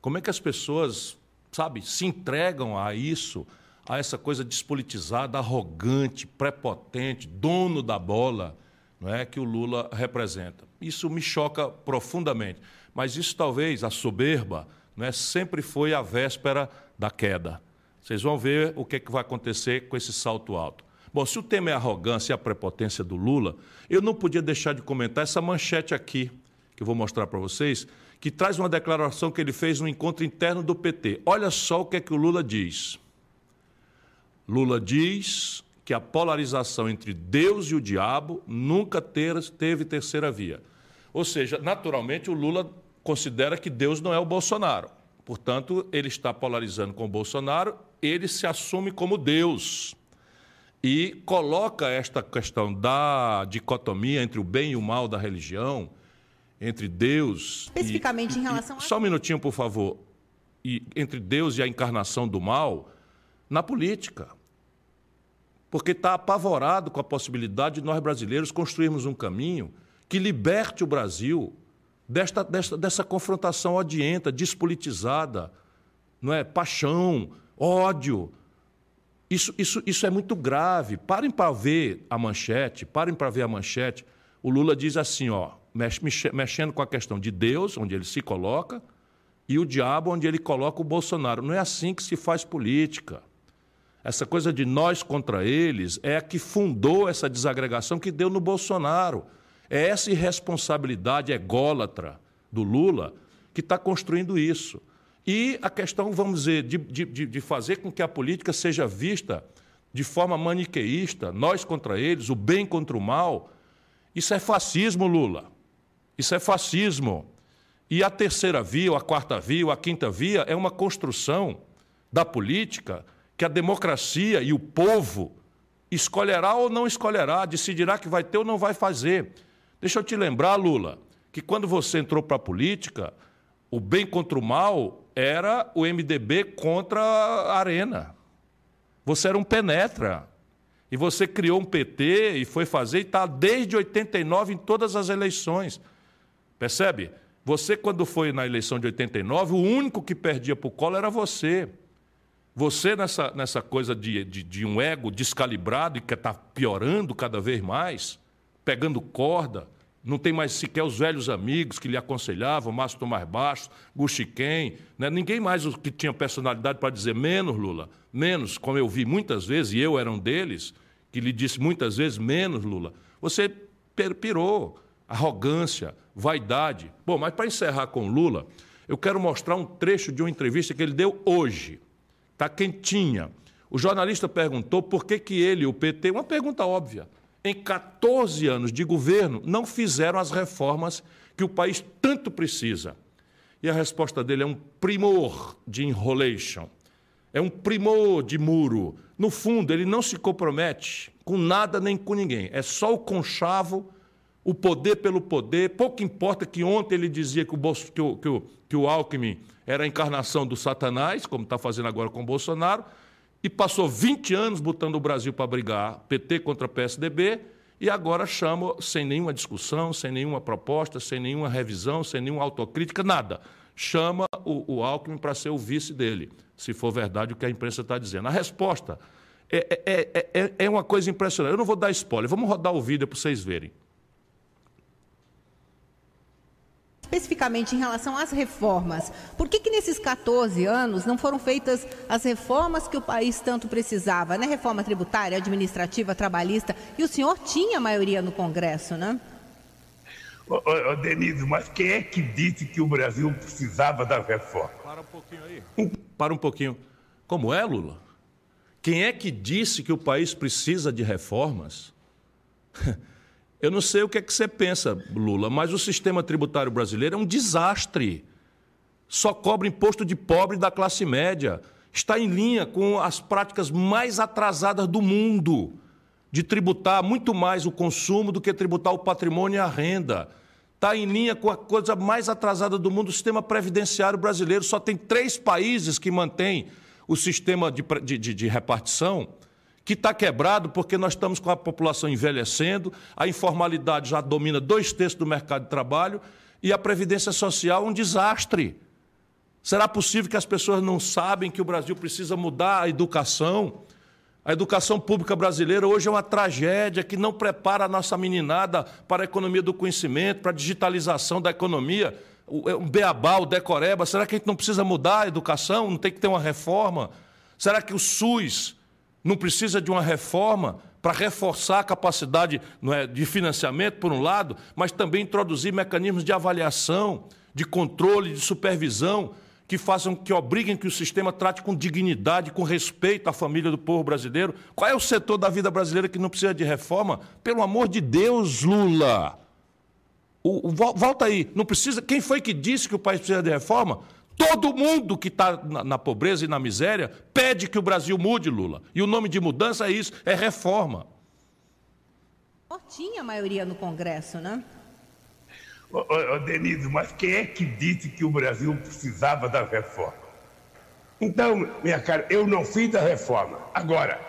Como é que as pessoas, sabe, se entregam a isso, a essa coisa despolitizada, arrogante, prepotente, dono da bola, não é que o Lula representa. Isso me choca profundamente. Mas isso talvez a soberba, não é, sempre foi a véspera da queda. Vocês vão ver o que, é que vai acontecer com esse salto alto. Bom, se o tema é a arrogância e a prepotência do Lula, eu não podia deixar de comentar essa manchete aqui, que eu vou mostrar para vocês, que traz uma declaração que ele fez no encontro interno do PT. Olha só o que é que o Lula diz. Lula diz que a polarização entre Deus e o diabo nunca teve terceira via. Ou seja, naturalmente o Lula considera que Deus não é o Bolsonaro. Portanto, ele está polarizando com o Bolsonaro, ele se assume como Deus e coloca esta questão da dicotomia entre o bem e o mal da religião, entre Deus. Especificamente e, em relação e, a. Só um minutinho, por favor. E, entre Deus e a encarnação do mal na política. Porque está apavorado com a possibilidade de nós brasileiros construirmos um caminho que liberte o Brasil desta, desta, dessa confrontação odienta, despolitizada, não é? paixão, ódio. Isso, isso, isso é muito grave. Parem para ver a manchete, parem para ver a manchete. O Lula diz assim, ó, mexendo com a questão de Deus, onde ele se coloca, e o diabo, onde ele coloca o Bolsonaro. Não é assim que se faz política. Essa coisa de nós contra eles é a que fundou essa desagregação que deu no Bolsonaro. É essa irresponsabilidade ególatra do Lula que está construindo isso. E a questão, vamos dizer, de, de, de fazer com que a política seja vista de forma maniqueísta, nós contra eles, o bem contra o mal, isso é fascismo, Lula. Isso é fascismo. E a terceira via, ou a quarta via, ou a quinta via é uma construção da política que a democracia e o povo escolherá ou não escolherá, decidirá que vai ter ou não vai fazer. Deixa eu te lembrar, Lula, que quando você entrou para a política, o bem contra o mal era o MDB contra a Arena. Você era um penetra. E você criou um PT e foi fazer e está desde 89 em todas as eleições. Percebe? Você, quando foi na eleição de 89, o único que perdia para o colo era você. Você, nessa, nessa coisa de, de, de um ego descalibrado e que está piorando cada vez mais, pegando corda, não tem mais sequer os velhos amigos que lhe aconselhavam, Márcio Tomás Baixo, Guxiquem, né? ninguém mais que tinha personalidade para dizer menos, Lula, menos, como eu vi muitas vezes, e eu era um deles, que lhe disse muitas vezes menos, Lula. Você pirou, arrogância, vaidade. Bom, mas para encerrar com Lula, eu quero mostrar um trecho de uma entrevista que ele deu hoje. Está quentinha. O jornalista perguntou por que, que ele e o PT, uma pergunta óbvia, em 14 anos de governo, não fizeram as reformas que o país tanto precisa. E a resposta dele é um primor de enrolation, é um primor de muro. No fundo, ele não se compromete com nada nem com ninguém. É só o conchavo, o poder pelo poder. Pouco importa que ontem ele dizia que o, Bolso, que o, que o, que o Alckmin era a encarnação do Satanás, como está fazendo agora com o Bolsonaro e passou 20 anos botando o Brasil para brigar PT contra PSDB e agora chama, sem nenhuma discussão, sem nenhuma proposta, sem nenhuma revisão, sem nenhuma autocrítica, nada. Chama o, o Alckmin para ser o vice dele, se for verdade o que a imprensa está dizendo. A resposta é, é, é, é uma coisa impressionante. Eu não vou dar spoiler, vamos rodar o vídeo para vocês verem. Especificamente em relação às reformas. Por que, que nesses 14 anos não foram feitas as reformas que o país tanto precisava? Né? Reforma tributária, administrativa, trabalhista. E o senhor tinha maioria no Congresso, né? Ô, ô, ô, Denise, mas quem é que disse que o Brasil precisava da reforma? Para um pouquinho aí. Para um pouquinho. Como é, Lula? Quem é que disse que o país precisa de reformas? Eu não sei o que é que você pensa, Lula, mas o sistema tributário brasileiro é um desastre. Só cobra imposto de pobre da classe média. está em linha com as práticas mais atrasadas do mundo, de tributar muito mais o consumo do que tributar o patrimônio e a renda. Está em linha com a coisa mais atrasada do mundo, o sistema previdenciário brasileiro. Só tem três países que mantêm o sistema de, de, de repartição que está quebrado porque nós estamos com a população envelhecendo, a informalidade já domina dois terços do mercado de trabalho e a previdência social um desastre. Será possível que as pessoas não sabem que o Brasil precisa mudar a educação? A educação pública brasileira hoje é uma tragédia que não prepara a nossa meninada para a economia do conhecimento, para a digitalização da economia. É beabá, o decoreba, será que a gente não precisa mudar a educação? Não tem que ter uma reforma? Será que o SUS não precisa de uma reforma para reforçar a capacidade é, de financiamento, por um lado, mas também introduzir mecanismos de avaliação, de controle, de supervisão, que façam, que obriguem que o sistema trate com dignidade, com respeito à família do povo brasileiro. Qual é o setor da vida brasileira que não precisa de reforma? Pelo amor de Deus, Lula! O, o, volta aí, não precisa. Quem foi que disse que o país precisa de reforma? Todo mundo que está na, na, pobreza e na miséria pede que o Brasil mude, Lula. E o nome de mudança é isso, é reforma. Tinha maioria no Congresso, né? Ô, ô, ô, Denise, mas quem é que disse que o Brasil precisava da reforma? Então, minha cara, eu não fiz a reforma. Agora,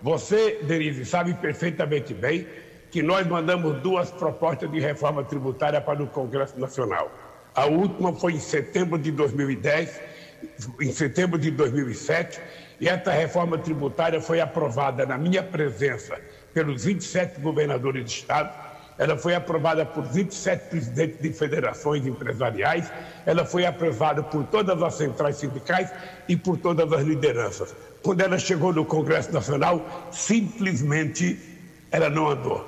você, Denise, sabe perfeitamente bem que nós mandamos duas propostas de reforma tributária para o Congresso Nacional. A última foi em setembro de 2010, em setembro de 2007, e essa reforma tributária foi aprovada na minha presença pelos 27 governadores de Estado, ela foi aprovada por 27 presidentes de federações empresariais, ela foi aprovada por todas as centrais sindicais e por todas as lideranças. Quando ela chegou no Congresso Nacional, simplesmente ela não andou,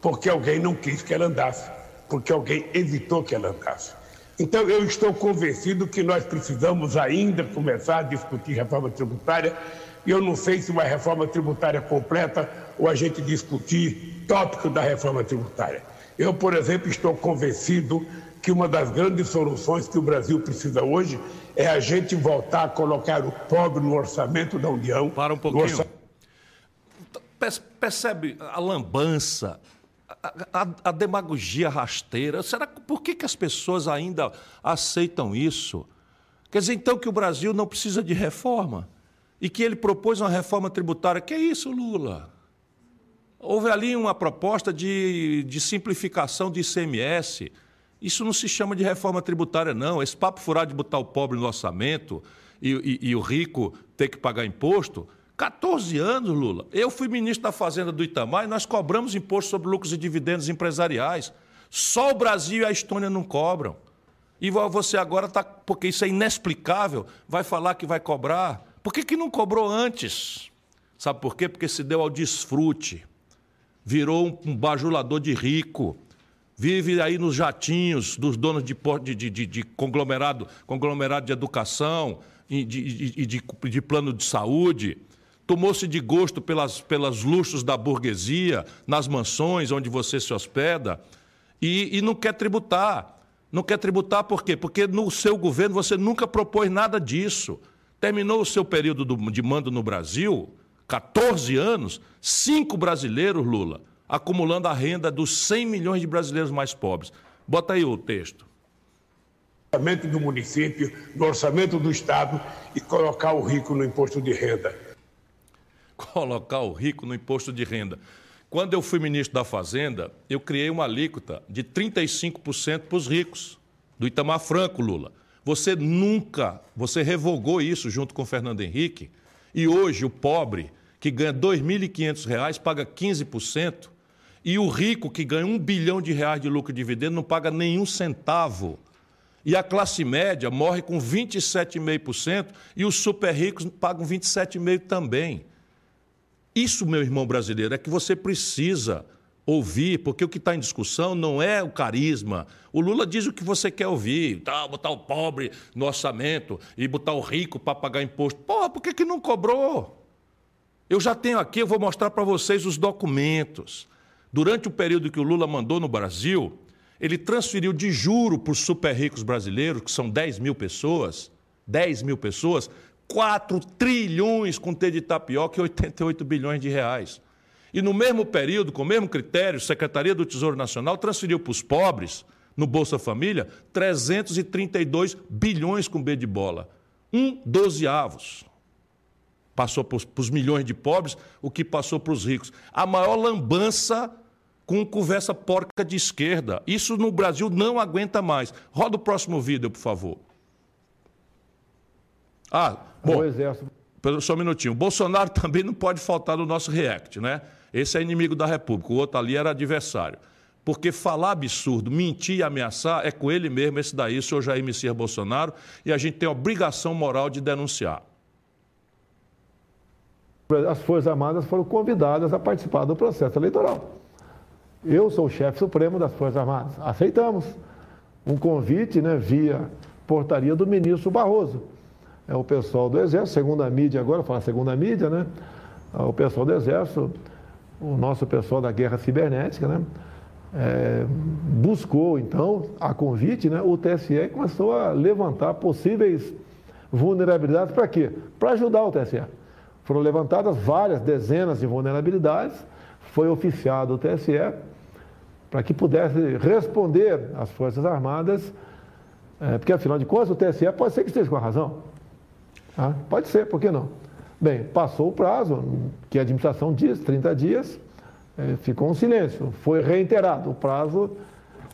porque alguém não quis que ela andasse, porque alguém evitou que ela andasse. Então, eu estou convencido que nós precisamos ainda começar a discutir reforma tributária. E eu não sei se uma reforma tributária completa ou a gente discutir tópico da reforma tributária. Eu, por exemplo, estou convencido que uma das grandes soluções que o Brasil precisa hoje é a gente voltar a colocar o pobre no orçamento da União. Para um pouquinho. Orça... Percebe a lambança, a, a, demagogia rasteira. Será por que, que as pessoas ainda aceitam isso? Quer dizer, então, que o Brasil não precisa de reforma e que ele propôs uma reforma tributária. Que é isso, Lula? Houve ali uma proposta de, de simplificação do ICMS. Isso não se chama de reforma tributária, não. Esse papo furado de botar o pobre no orçamento e, e, e o rico ter que pagar imposto 14 anos, Lula. Eu fui ministro da Fazenda do Itamar e nós cobramos imposto sobre lucros e dividendos empresariais. Só o Brasil e a Estônia não cobram. E você agora está, porque isso é inexplicável, vai falar que vai cobrar. Por que, que não cobrou antes? Sabe por quê? Porque se deu ao desfrute. Virou um bajulador de rico. Vive aí nos jatinhos dos donos de, de, de, de conglomerado, conglomerado de educação e de, de, de plano de saúde tomou-se de gosto pelas, pelas luxos da burguesia, nas mansões onde você se hospeda, e, e não quer tributar. Não quer tributar por quê? Porque no seu governo você nunca propôs nada disso. Terminou o seu período do, de mando no Brasil, 14 anos, cinco brasileiros, Lula, acumulando a renda dos 100 milhões de brasileiros mais pobres. Bota aí o texto. Do município, no orçamento do Estado e colocar o rico no imposto de renda colocar o rico no imposto de renda. Quando eu fui ministro da Fazenda, eu criei uma alíquota de 35% para os ricos, do Itamar Franco, Lula. Você nunca, você revogou isso junto com Fernando Henrique, e hoje o pobre, que ganha R$ 2.500, paga 15%, e o rico, que ganha um bilhão de reais de lucro e dividendo, não paga nenhum centavo. E a classe média morre com 27,5% e os super ricos pagam 27,5% também. Isso, meu irmão brasileiro, é que você precisa ouvir, porque o que está em discussão não é o carisma. O Lula diz o que você quer ouvir, tá, botar o pobre no orçamento e botar o rico para pagar imposto. Porra, por que, que não cobrou? Eu já tenho aqui, eu vou mostrar para vocês os documentos. Durante o período que o Lula mandou no Brasil, ele transferiu de juro para os super ricos brasileiros, que são 10 mil pessoas, 10 mil pessoas, 4 trilhões com T de tapioca e 88 bilhões de reais. E no mesmo período, com o mesmo critério, a Secretaria do Tesouro Nacional transferiu para os pobres, no Bolsa Família, 332 bilhões com B de bola. Um dozeavos. Passou para os milhões de pobres, o que passou para os ricos. A maior lambança com conversa porca de esquerda. Isso no Brasil não aguenta mais. Roda o próximo vídeo, por favor. Ah, bom. O exército. Só um minutinho. O Bolsonaro também não pode faltar no nosso react, né? Esse é inimigo da República, o outro ali era adversário. Porque falar absurdo, mentir e ameaçar é com ele mesmo, esse daí, o senhor Jair Messias Bolsonaro, e a gente tem a obrigação moral de denunciar. As Forças Armadas foram convidadas a participar do processo eleitoral. Eu sou o chefe supremo das Forças Armadas. Aceitamos um convite né, via portaria do ministro Barroso. É o pessoal do Exército, segundo a mídia agora, fala segundo a mídia, né? O pessoal do Exército, o nosso pessoal da guerra cibernética, né? É, buscou, então, a convite, né, o TSE começou a levantar possíveis vulnerabilidades para quê? Para ajudar o TSE. Foram levantadas várias dezenas de vulnerabilidades, foi oficiado o TSE para que pudesse responder às Forças Armadas, é, porque afinal de contas o TSE pode ser que esteja com a razão. Tá? Pode ser, por que não? Bem, passou o prazo, que a administração diz, 30 dias, é, ficou um silêncio. Foi reiterado, o prazo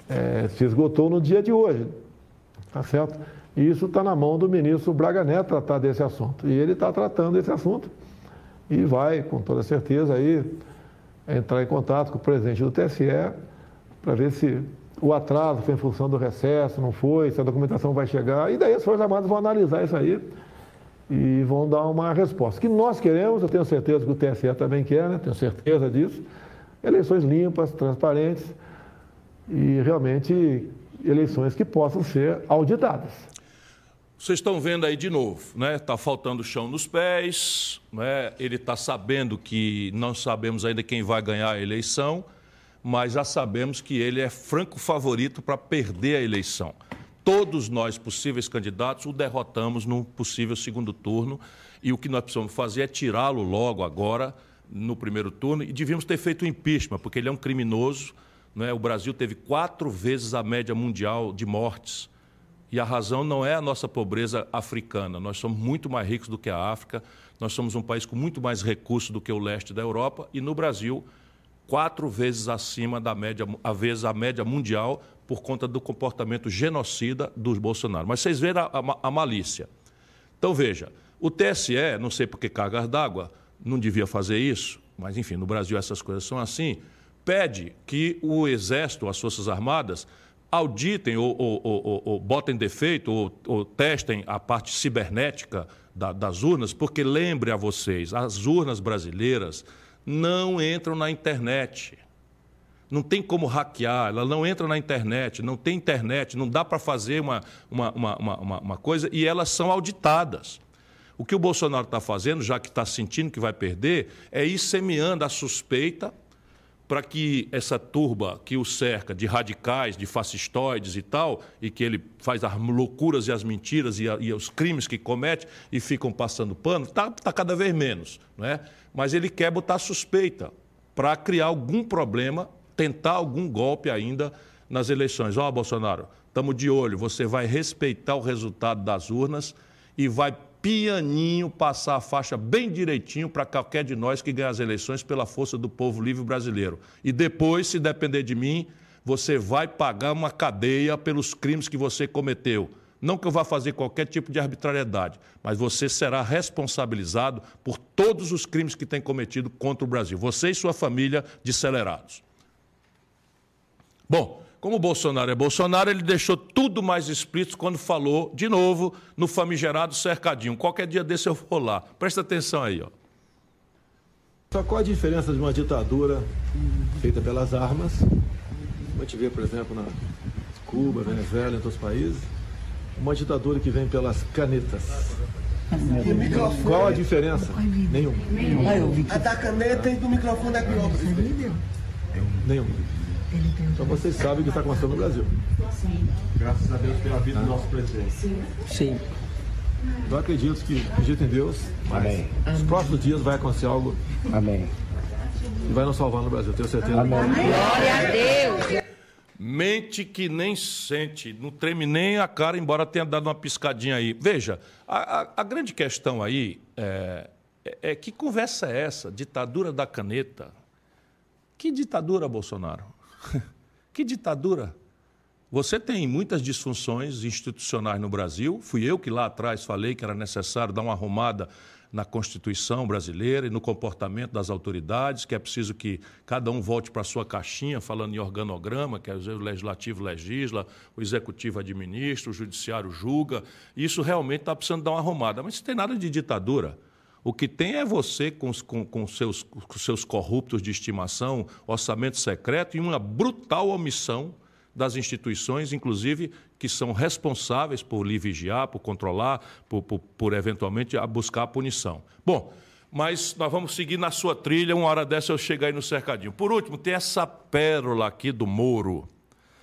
é, se esgotou no dia de hoje. Tá certo? E isso está na mão do ministro Braga Neto tratar desse assunto. E ele está tratando esse assunto e vai, com toda certeza, aí entrar em contato com o presidente do TSE para ver se o atraso foi em função do recesso, não foi, se a documentação vai chegar. E daí as Forças Armadas vão analisar isso aí e vão dar uma resposta. Que nós queremos, eu tenho certeza que o TSE também quer, né? tenho certeza disso eleições limpas, transparentes e realmente eleições que possam ser auditadas. Vocês estão vendo aí de novo, né? Está faltando chão nos pés, né? ele está sabendo que não sabemos ainda quem vai ganhar a eleição, mas já sabemos que ele é franco favorito para perder a eleição. Todos nós, possíveis candidatos, o derrotamos no possível segundo turno e o que nós precisamos fazer é tirá-lo logo agora no primeiro turno e devíamos ter feito o impeachment, porque ele é um criminoso. Né? O Brasil teve quatro vezes a média mundial de mortes. E a razão não é a nossa pobreza africana. Nós somos muito mais ricos do que a África, nós somos um país com muito mais recursos do que o leste da Europa, e no Brasil, quatro vezes acima da média, a vezes a média mundial, por conta do comportamento genocida dos Bolsonaro. Mas vocês veem a, a, a malícia. Então, veja, o TSE, não sei por que cargas d'água, não devia fazer isso, mas enfim, no Brasil essas coisas são assim, pede que o Exército, as Forças Armadas, auditem ou, ou, ou, ou botem defeito ou, testem a parte cibernética da, das urnas, porque lembre a vocês, as urnas brasileiras não entram na internet. Não tem como hackear, ela não entra na internet, não tem internet, não dá para fazer uma, uma, uma, uma, uma coisa e elas são auditadas. O que o Bolsonaro está fazendo, já que está sentindo que vai perder, é ir semeando a suspeita para que essa turba que o cerca de radicais, de fascistoides e tal, e que ele faz as loucuras e as mentiras e, a, e os crimes que comete e ficam passando pano, está tá cada vez menos. Não é? Mas ele quer botar suspeita para criar algum problema, tentar algum golpe ainda nas eleições. Ó, oh, Bolsonaro, estamos de olho, você vai respeitar o resultado das urnas e vai pianinho passar a faixa bem direitinho para qualquer de nós que ganhe as eleições pela força do povo livre brasileiro. E depois, se depender de mim, você vai pagar uma cadeia pelos crimes que você cometeu. Não que eu vá fazer qualquer tipo de arbitrariedade, mas você será responsabilizado por todos os crimes que tem cometido contra o Brasil. Você e sua família decelerados. Bom, como o Bolsonaro é Bolsonaro, ele deixou tudo mais explícito quando falou, de novo, no famigerado cercadinho. Qualquer dia desse eu vou lá. Presta atenção aí, ó. Só qual a diferença de uma ditadura feita pelas armas, como a gente vê, por exemplo, na Cuba, Venezuela, em outros países, uma ditadura que vem pelas canetas. Qual a diferença? Nenhuma. A da caneta e do microfone é pior. Nenhuma. Então vocês sabem o que está acontecendo no Brasil. Sim. Graças a Deus pela vida do nosso presidente. Sim. Eu acredito que acredito em Deus. Amém. Nos próximos dias vai acontecer algo. Amém. E vai nos salvar no Brasil, tenho certeza. Amém. Glória a Deus. Mente que nem sente, não treme nem a cara, embora tenha dado uma piscadinha aí. Veja, a, a, a grande questão aí é, é, é que conversa é essa? Ditadura da caneta. Que ditadura, Bolsonaro? que ditadura? Você tem muitas disfunções institucionais no Brasil. Fui eu que lá atrás falei que era necessário dar uma arrumada na Constituição brasileira e no comportamento das autoridades, que é preciso que cada um volte para a sua caixinha, falando em organograma, que é o legislativo legisla, o executivo administra, o judiciário julga. Isso realmente está precisando dar uma arrumada. Mas não tem nada de ditadura. O que tem é você com, com, com, seus, com seus corruptos de estimação, orçamento secreto e uma brutal omissão das instituições, inclusive, que são responsáveis por lhe vigiar, por controlar, por, por, por eventualmente buscar a punição. Bom, mas nós vamos seguir na sua trilha, uma hora dessa eu chego aí no cercadinho. Por último, tem essa pérola aqui do Moro.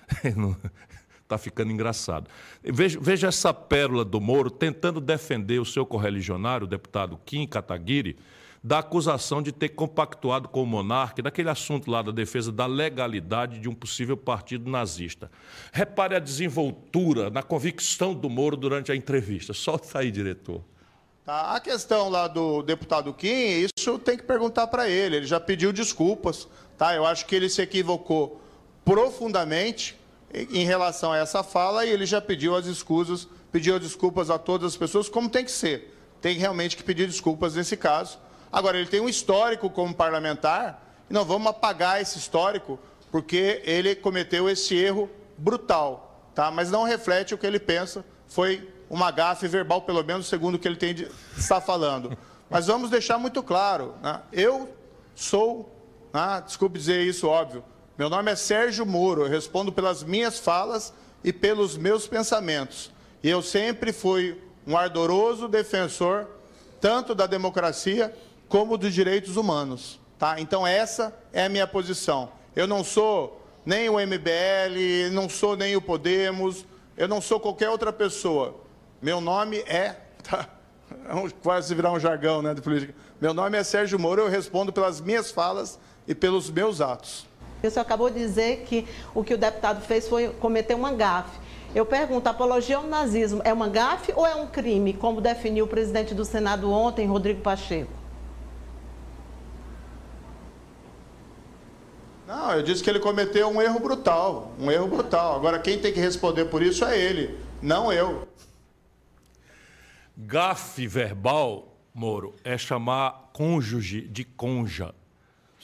Está ficando engraçado. Veja, veja, essa pérola do Moro tentando defender o seu correligionário, o deputado Kim Kataguiri, da acusação de ter compactuado com o monarca naquele assunto lá da defesa da legalidade de um possível partido nazista. Repare a desenvoltura na convicção do Moro durante a entrevista. Solta aí, diretor. Tá, a questão lá do deputado Kim, isso tem que perguntar para ele. Ele já pediu desculpas. Tá? Eu acho que ele se equivocou profundamente em relação a essa fala e ele já pediu as escusas, pediu desculpas a todas as pessoas, como tem que ser. Tem realmente que pedir desculpas nesse caso. Agora, ele tem um histórico como parlamentar, e nós vamos apagar esse histórico, porque ele cometeu esse erro brutal, tá? mas não reflete o que ele pensa, foi uma gafe verbal, pelo menos segundo o que ele tem de, está falando. Mas vamos deixar muito claro, né? eu sou, né? desculpe dizer isso, óbvio, meu nome é Sérgio Moro, eu respondo pelas minhas falas e pelos meus pensamentos. E eu sempre fui um ardoroso defensor tanto da democracia como dos direitos humanos. Tá? Então, essa é a minha posição. Eu não sou nem o MBL, não sou nem o Podemos, eu não sou qualquer outra pessoa. Meu nome é. Tá, quase virar um jargão né, de política. Meu nome é Sérgio Moro, eu respondo pelas minhas falas e pelos meus atos. O senhor acabou de dizer que o que o deputado fez foi cometer uma gafe. Eu pergunto, apologia ao nazismo é uma gafe ou é um crime, como definiu o presidente do Senado ontem, Rodrigo Pacheco? Não, eu disse que ele cometeu um erro brutal, um erro brutal. Agora quem tem que responder por isso é ele, não eu. Gafe verbal, Moro, é chamar cônjuge de conja.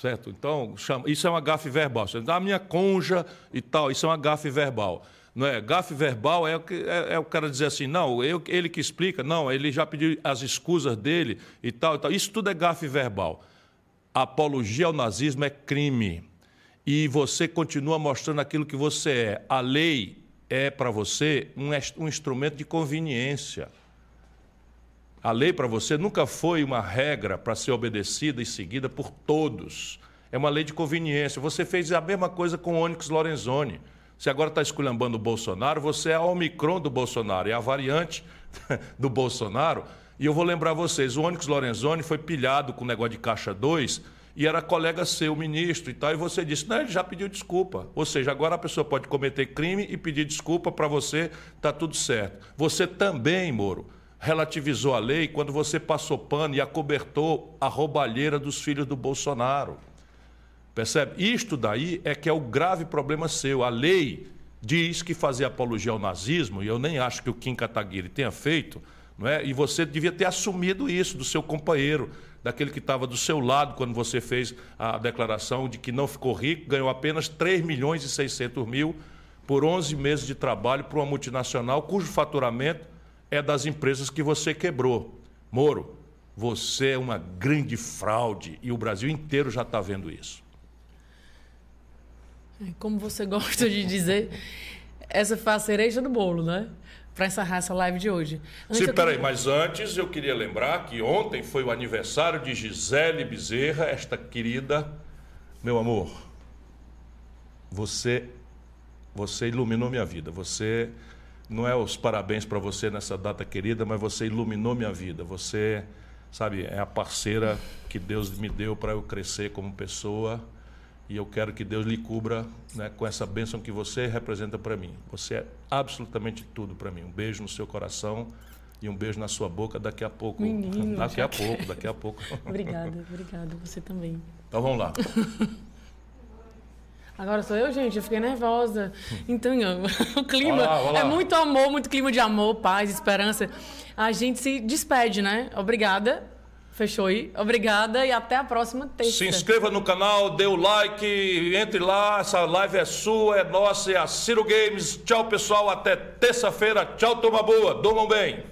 Certo? Então, chama, isso é uma gafe verbal. Você dá a minha conja e tal, isso é uma gafe verbal. Não é? Gafe verbal é o, que, é, é o cara dizer assim, não, eu, ele que explica, não, ele já pediu as escusas dele e tal, e tal. Isso tudo é gafe verbal. apologia ao nazismo é crime e você continua mostrando aquilo que você é. A lei é para você um, um instrumento de conveniência. A lei para você nunca foi uma regra para ser obedecida e seguida por todos. É uma lei de conveniência. Você fez a mesma coisa com o Onyx Lorenzoni. Você agora está esculhambando o Bolsonaro, você é a Omicron do Bolsonaro, é a variante do Bolsonaro. E eu vou lembrar vocês, o Onyx Lorenzoni foi pilhado com o negócio de caixa 2 e era colega seu, ministro e tal, e você disse, não, ele já pediu desculpa. Ou seja, agora a pessoa pode cometer crime e pedir desculpa para você, está tudo certo. Você também, Moro, relativizou a lei quando você passou pano e acobertou a roubalheira dos filhos do Bolsonaro. Percebe? Isto daí é que é o grave problema seu. A lei diz que fazer apologia ao nazismo, e eu nem acho que o Kim Kataguiri tenha feito, não é? e você devia ter assumido isso do seu companheiro daquele que estava do seu lado quando você fez a declaração de que não ficou rico, ganhou apenas 3 milhões e 600 mil por 11 meses de trabalho para uma multinacional cujo faturamento é das empresas que você quebrou. Moro, você é uma grande fraude e o Brasil inteiro já está vendo isso. É, como você gosta de dizer, essa foi a cereja do bolo, né? para encerrar essa live de hoje. Antes Sim, peraí, mas antes eu queria lembrar que ontem foi o aniversário de Gisele Bezerra, esta querida, meu amor, você, você iluminou minha vida, você não é os parabéns para você nessa data querida, mas você iluminou minha vida. Você, sabe, é a parceira que Deus me deu para eu crescer como pessoa. E eu quero que Deus lhe cubra né, com essa bênção que você representa para mim. Você é absolutamente tudo para mim. Um beijo no seu coração e um beijo na sua boca daqui a pouco. Menino, daqui a pouco, daqui a pouco. obrigada, obrigada. Você também. Então vamos lá. Agora sou eu, gente, eu fiquei nervosa. Então, o clima Vai lá, vai lá. é muito amor, muito clima de amor, paz, esperança. A gente se despede, né? Obrigada. Fechou aí? Obrigada e até a próxima terça. Se inscreva no canal, dê o like, entre lá, essa live é sua, é nossa, é a Ciro Games. Tchau, pessoal, até terça-feira. Tchau, toma boa, durmam bem.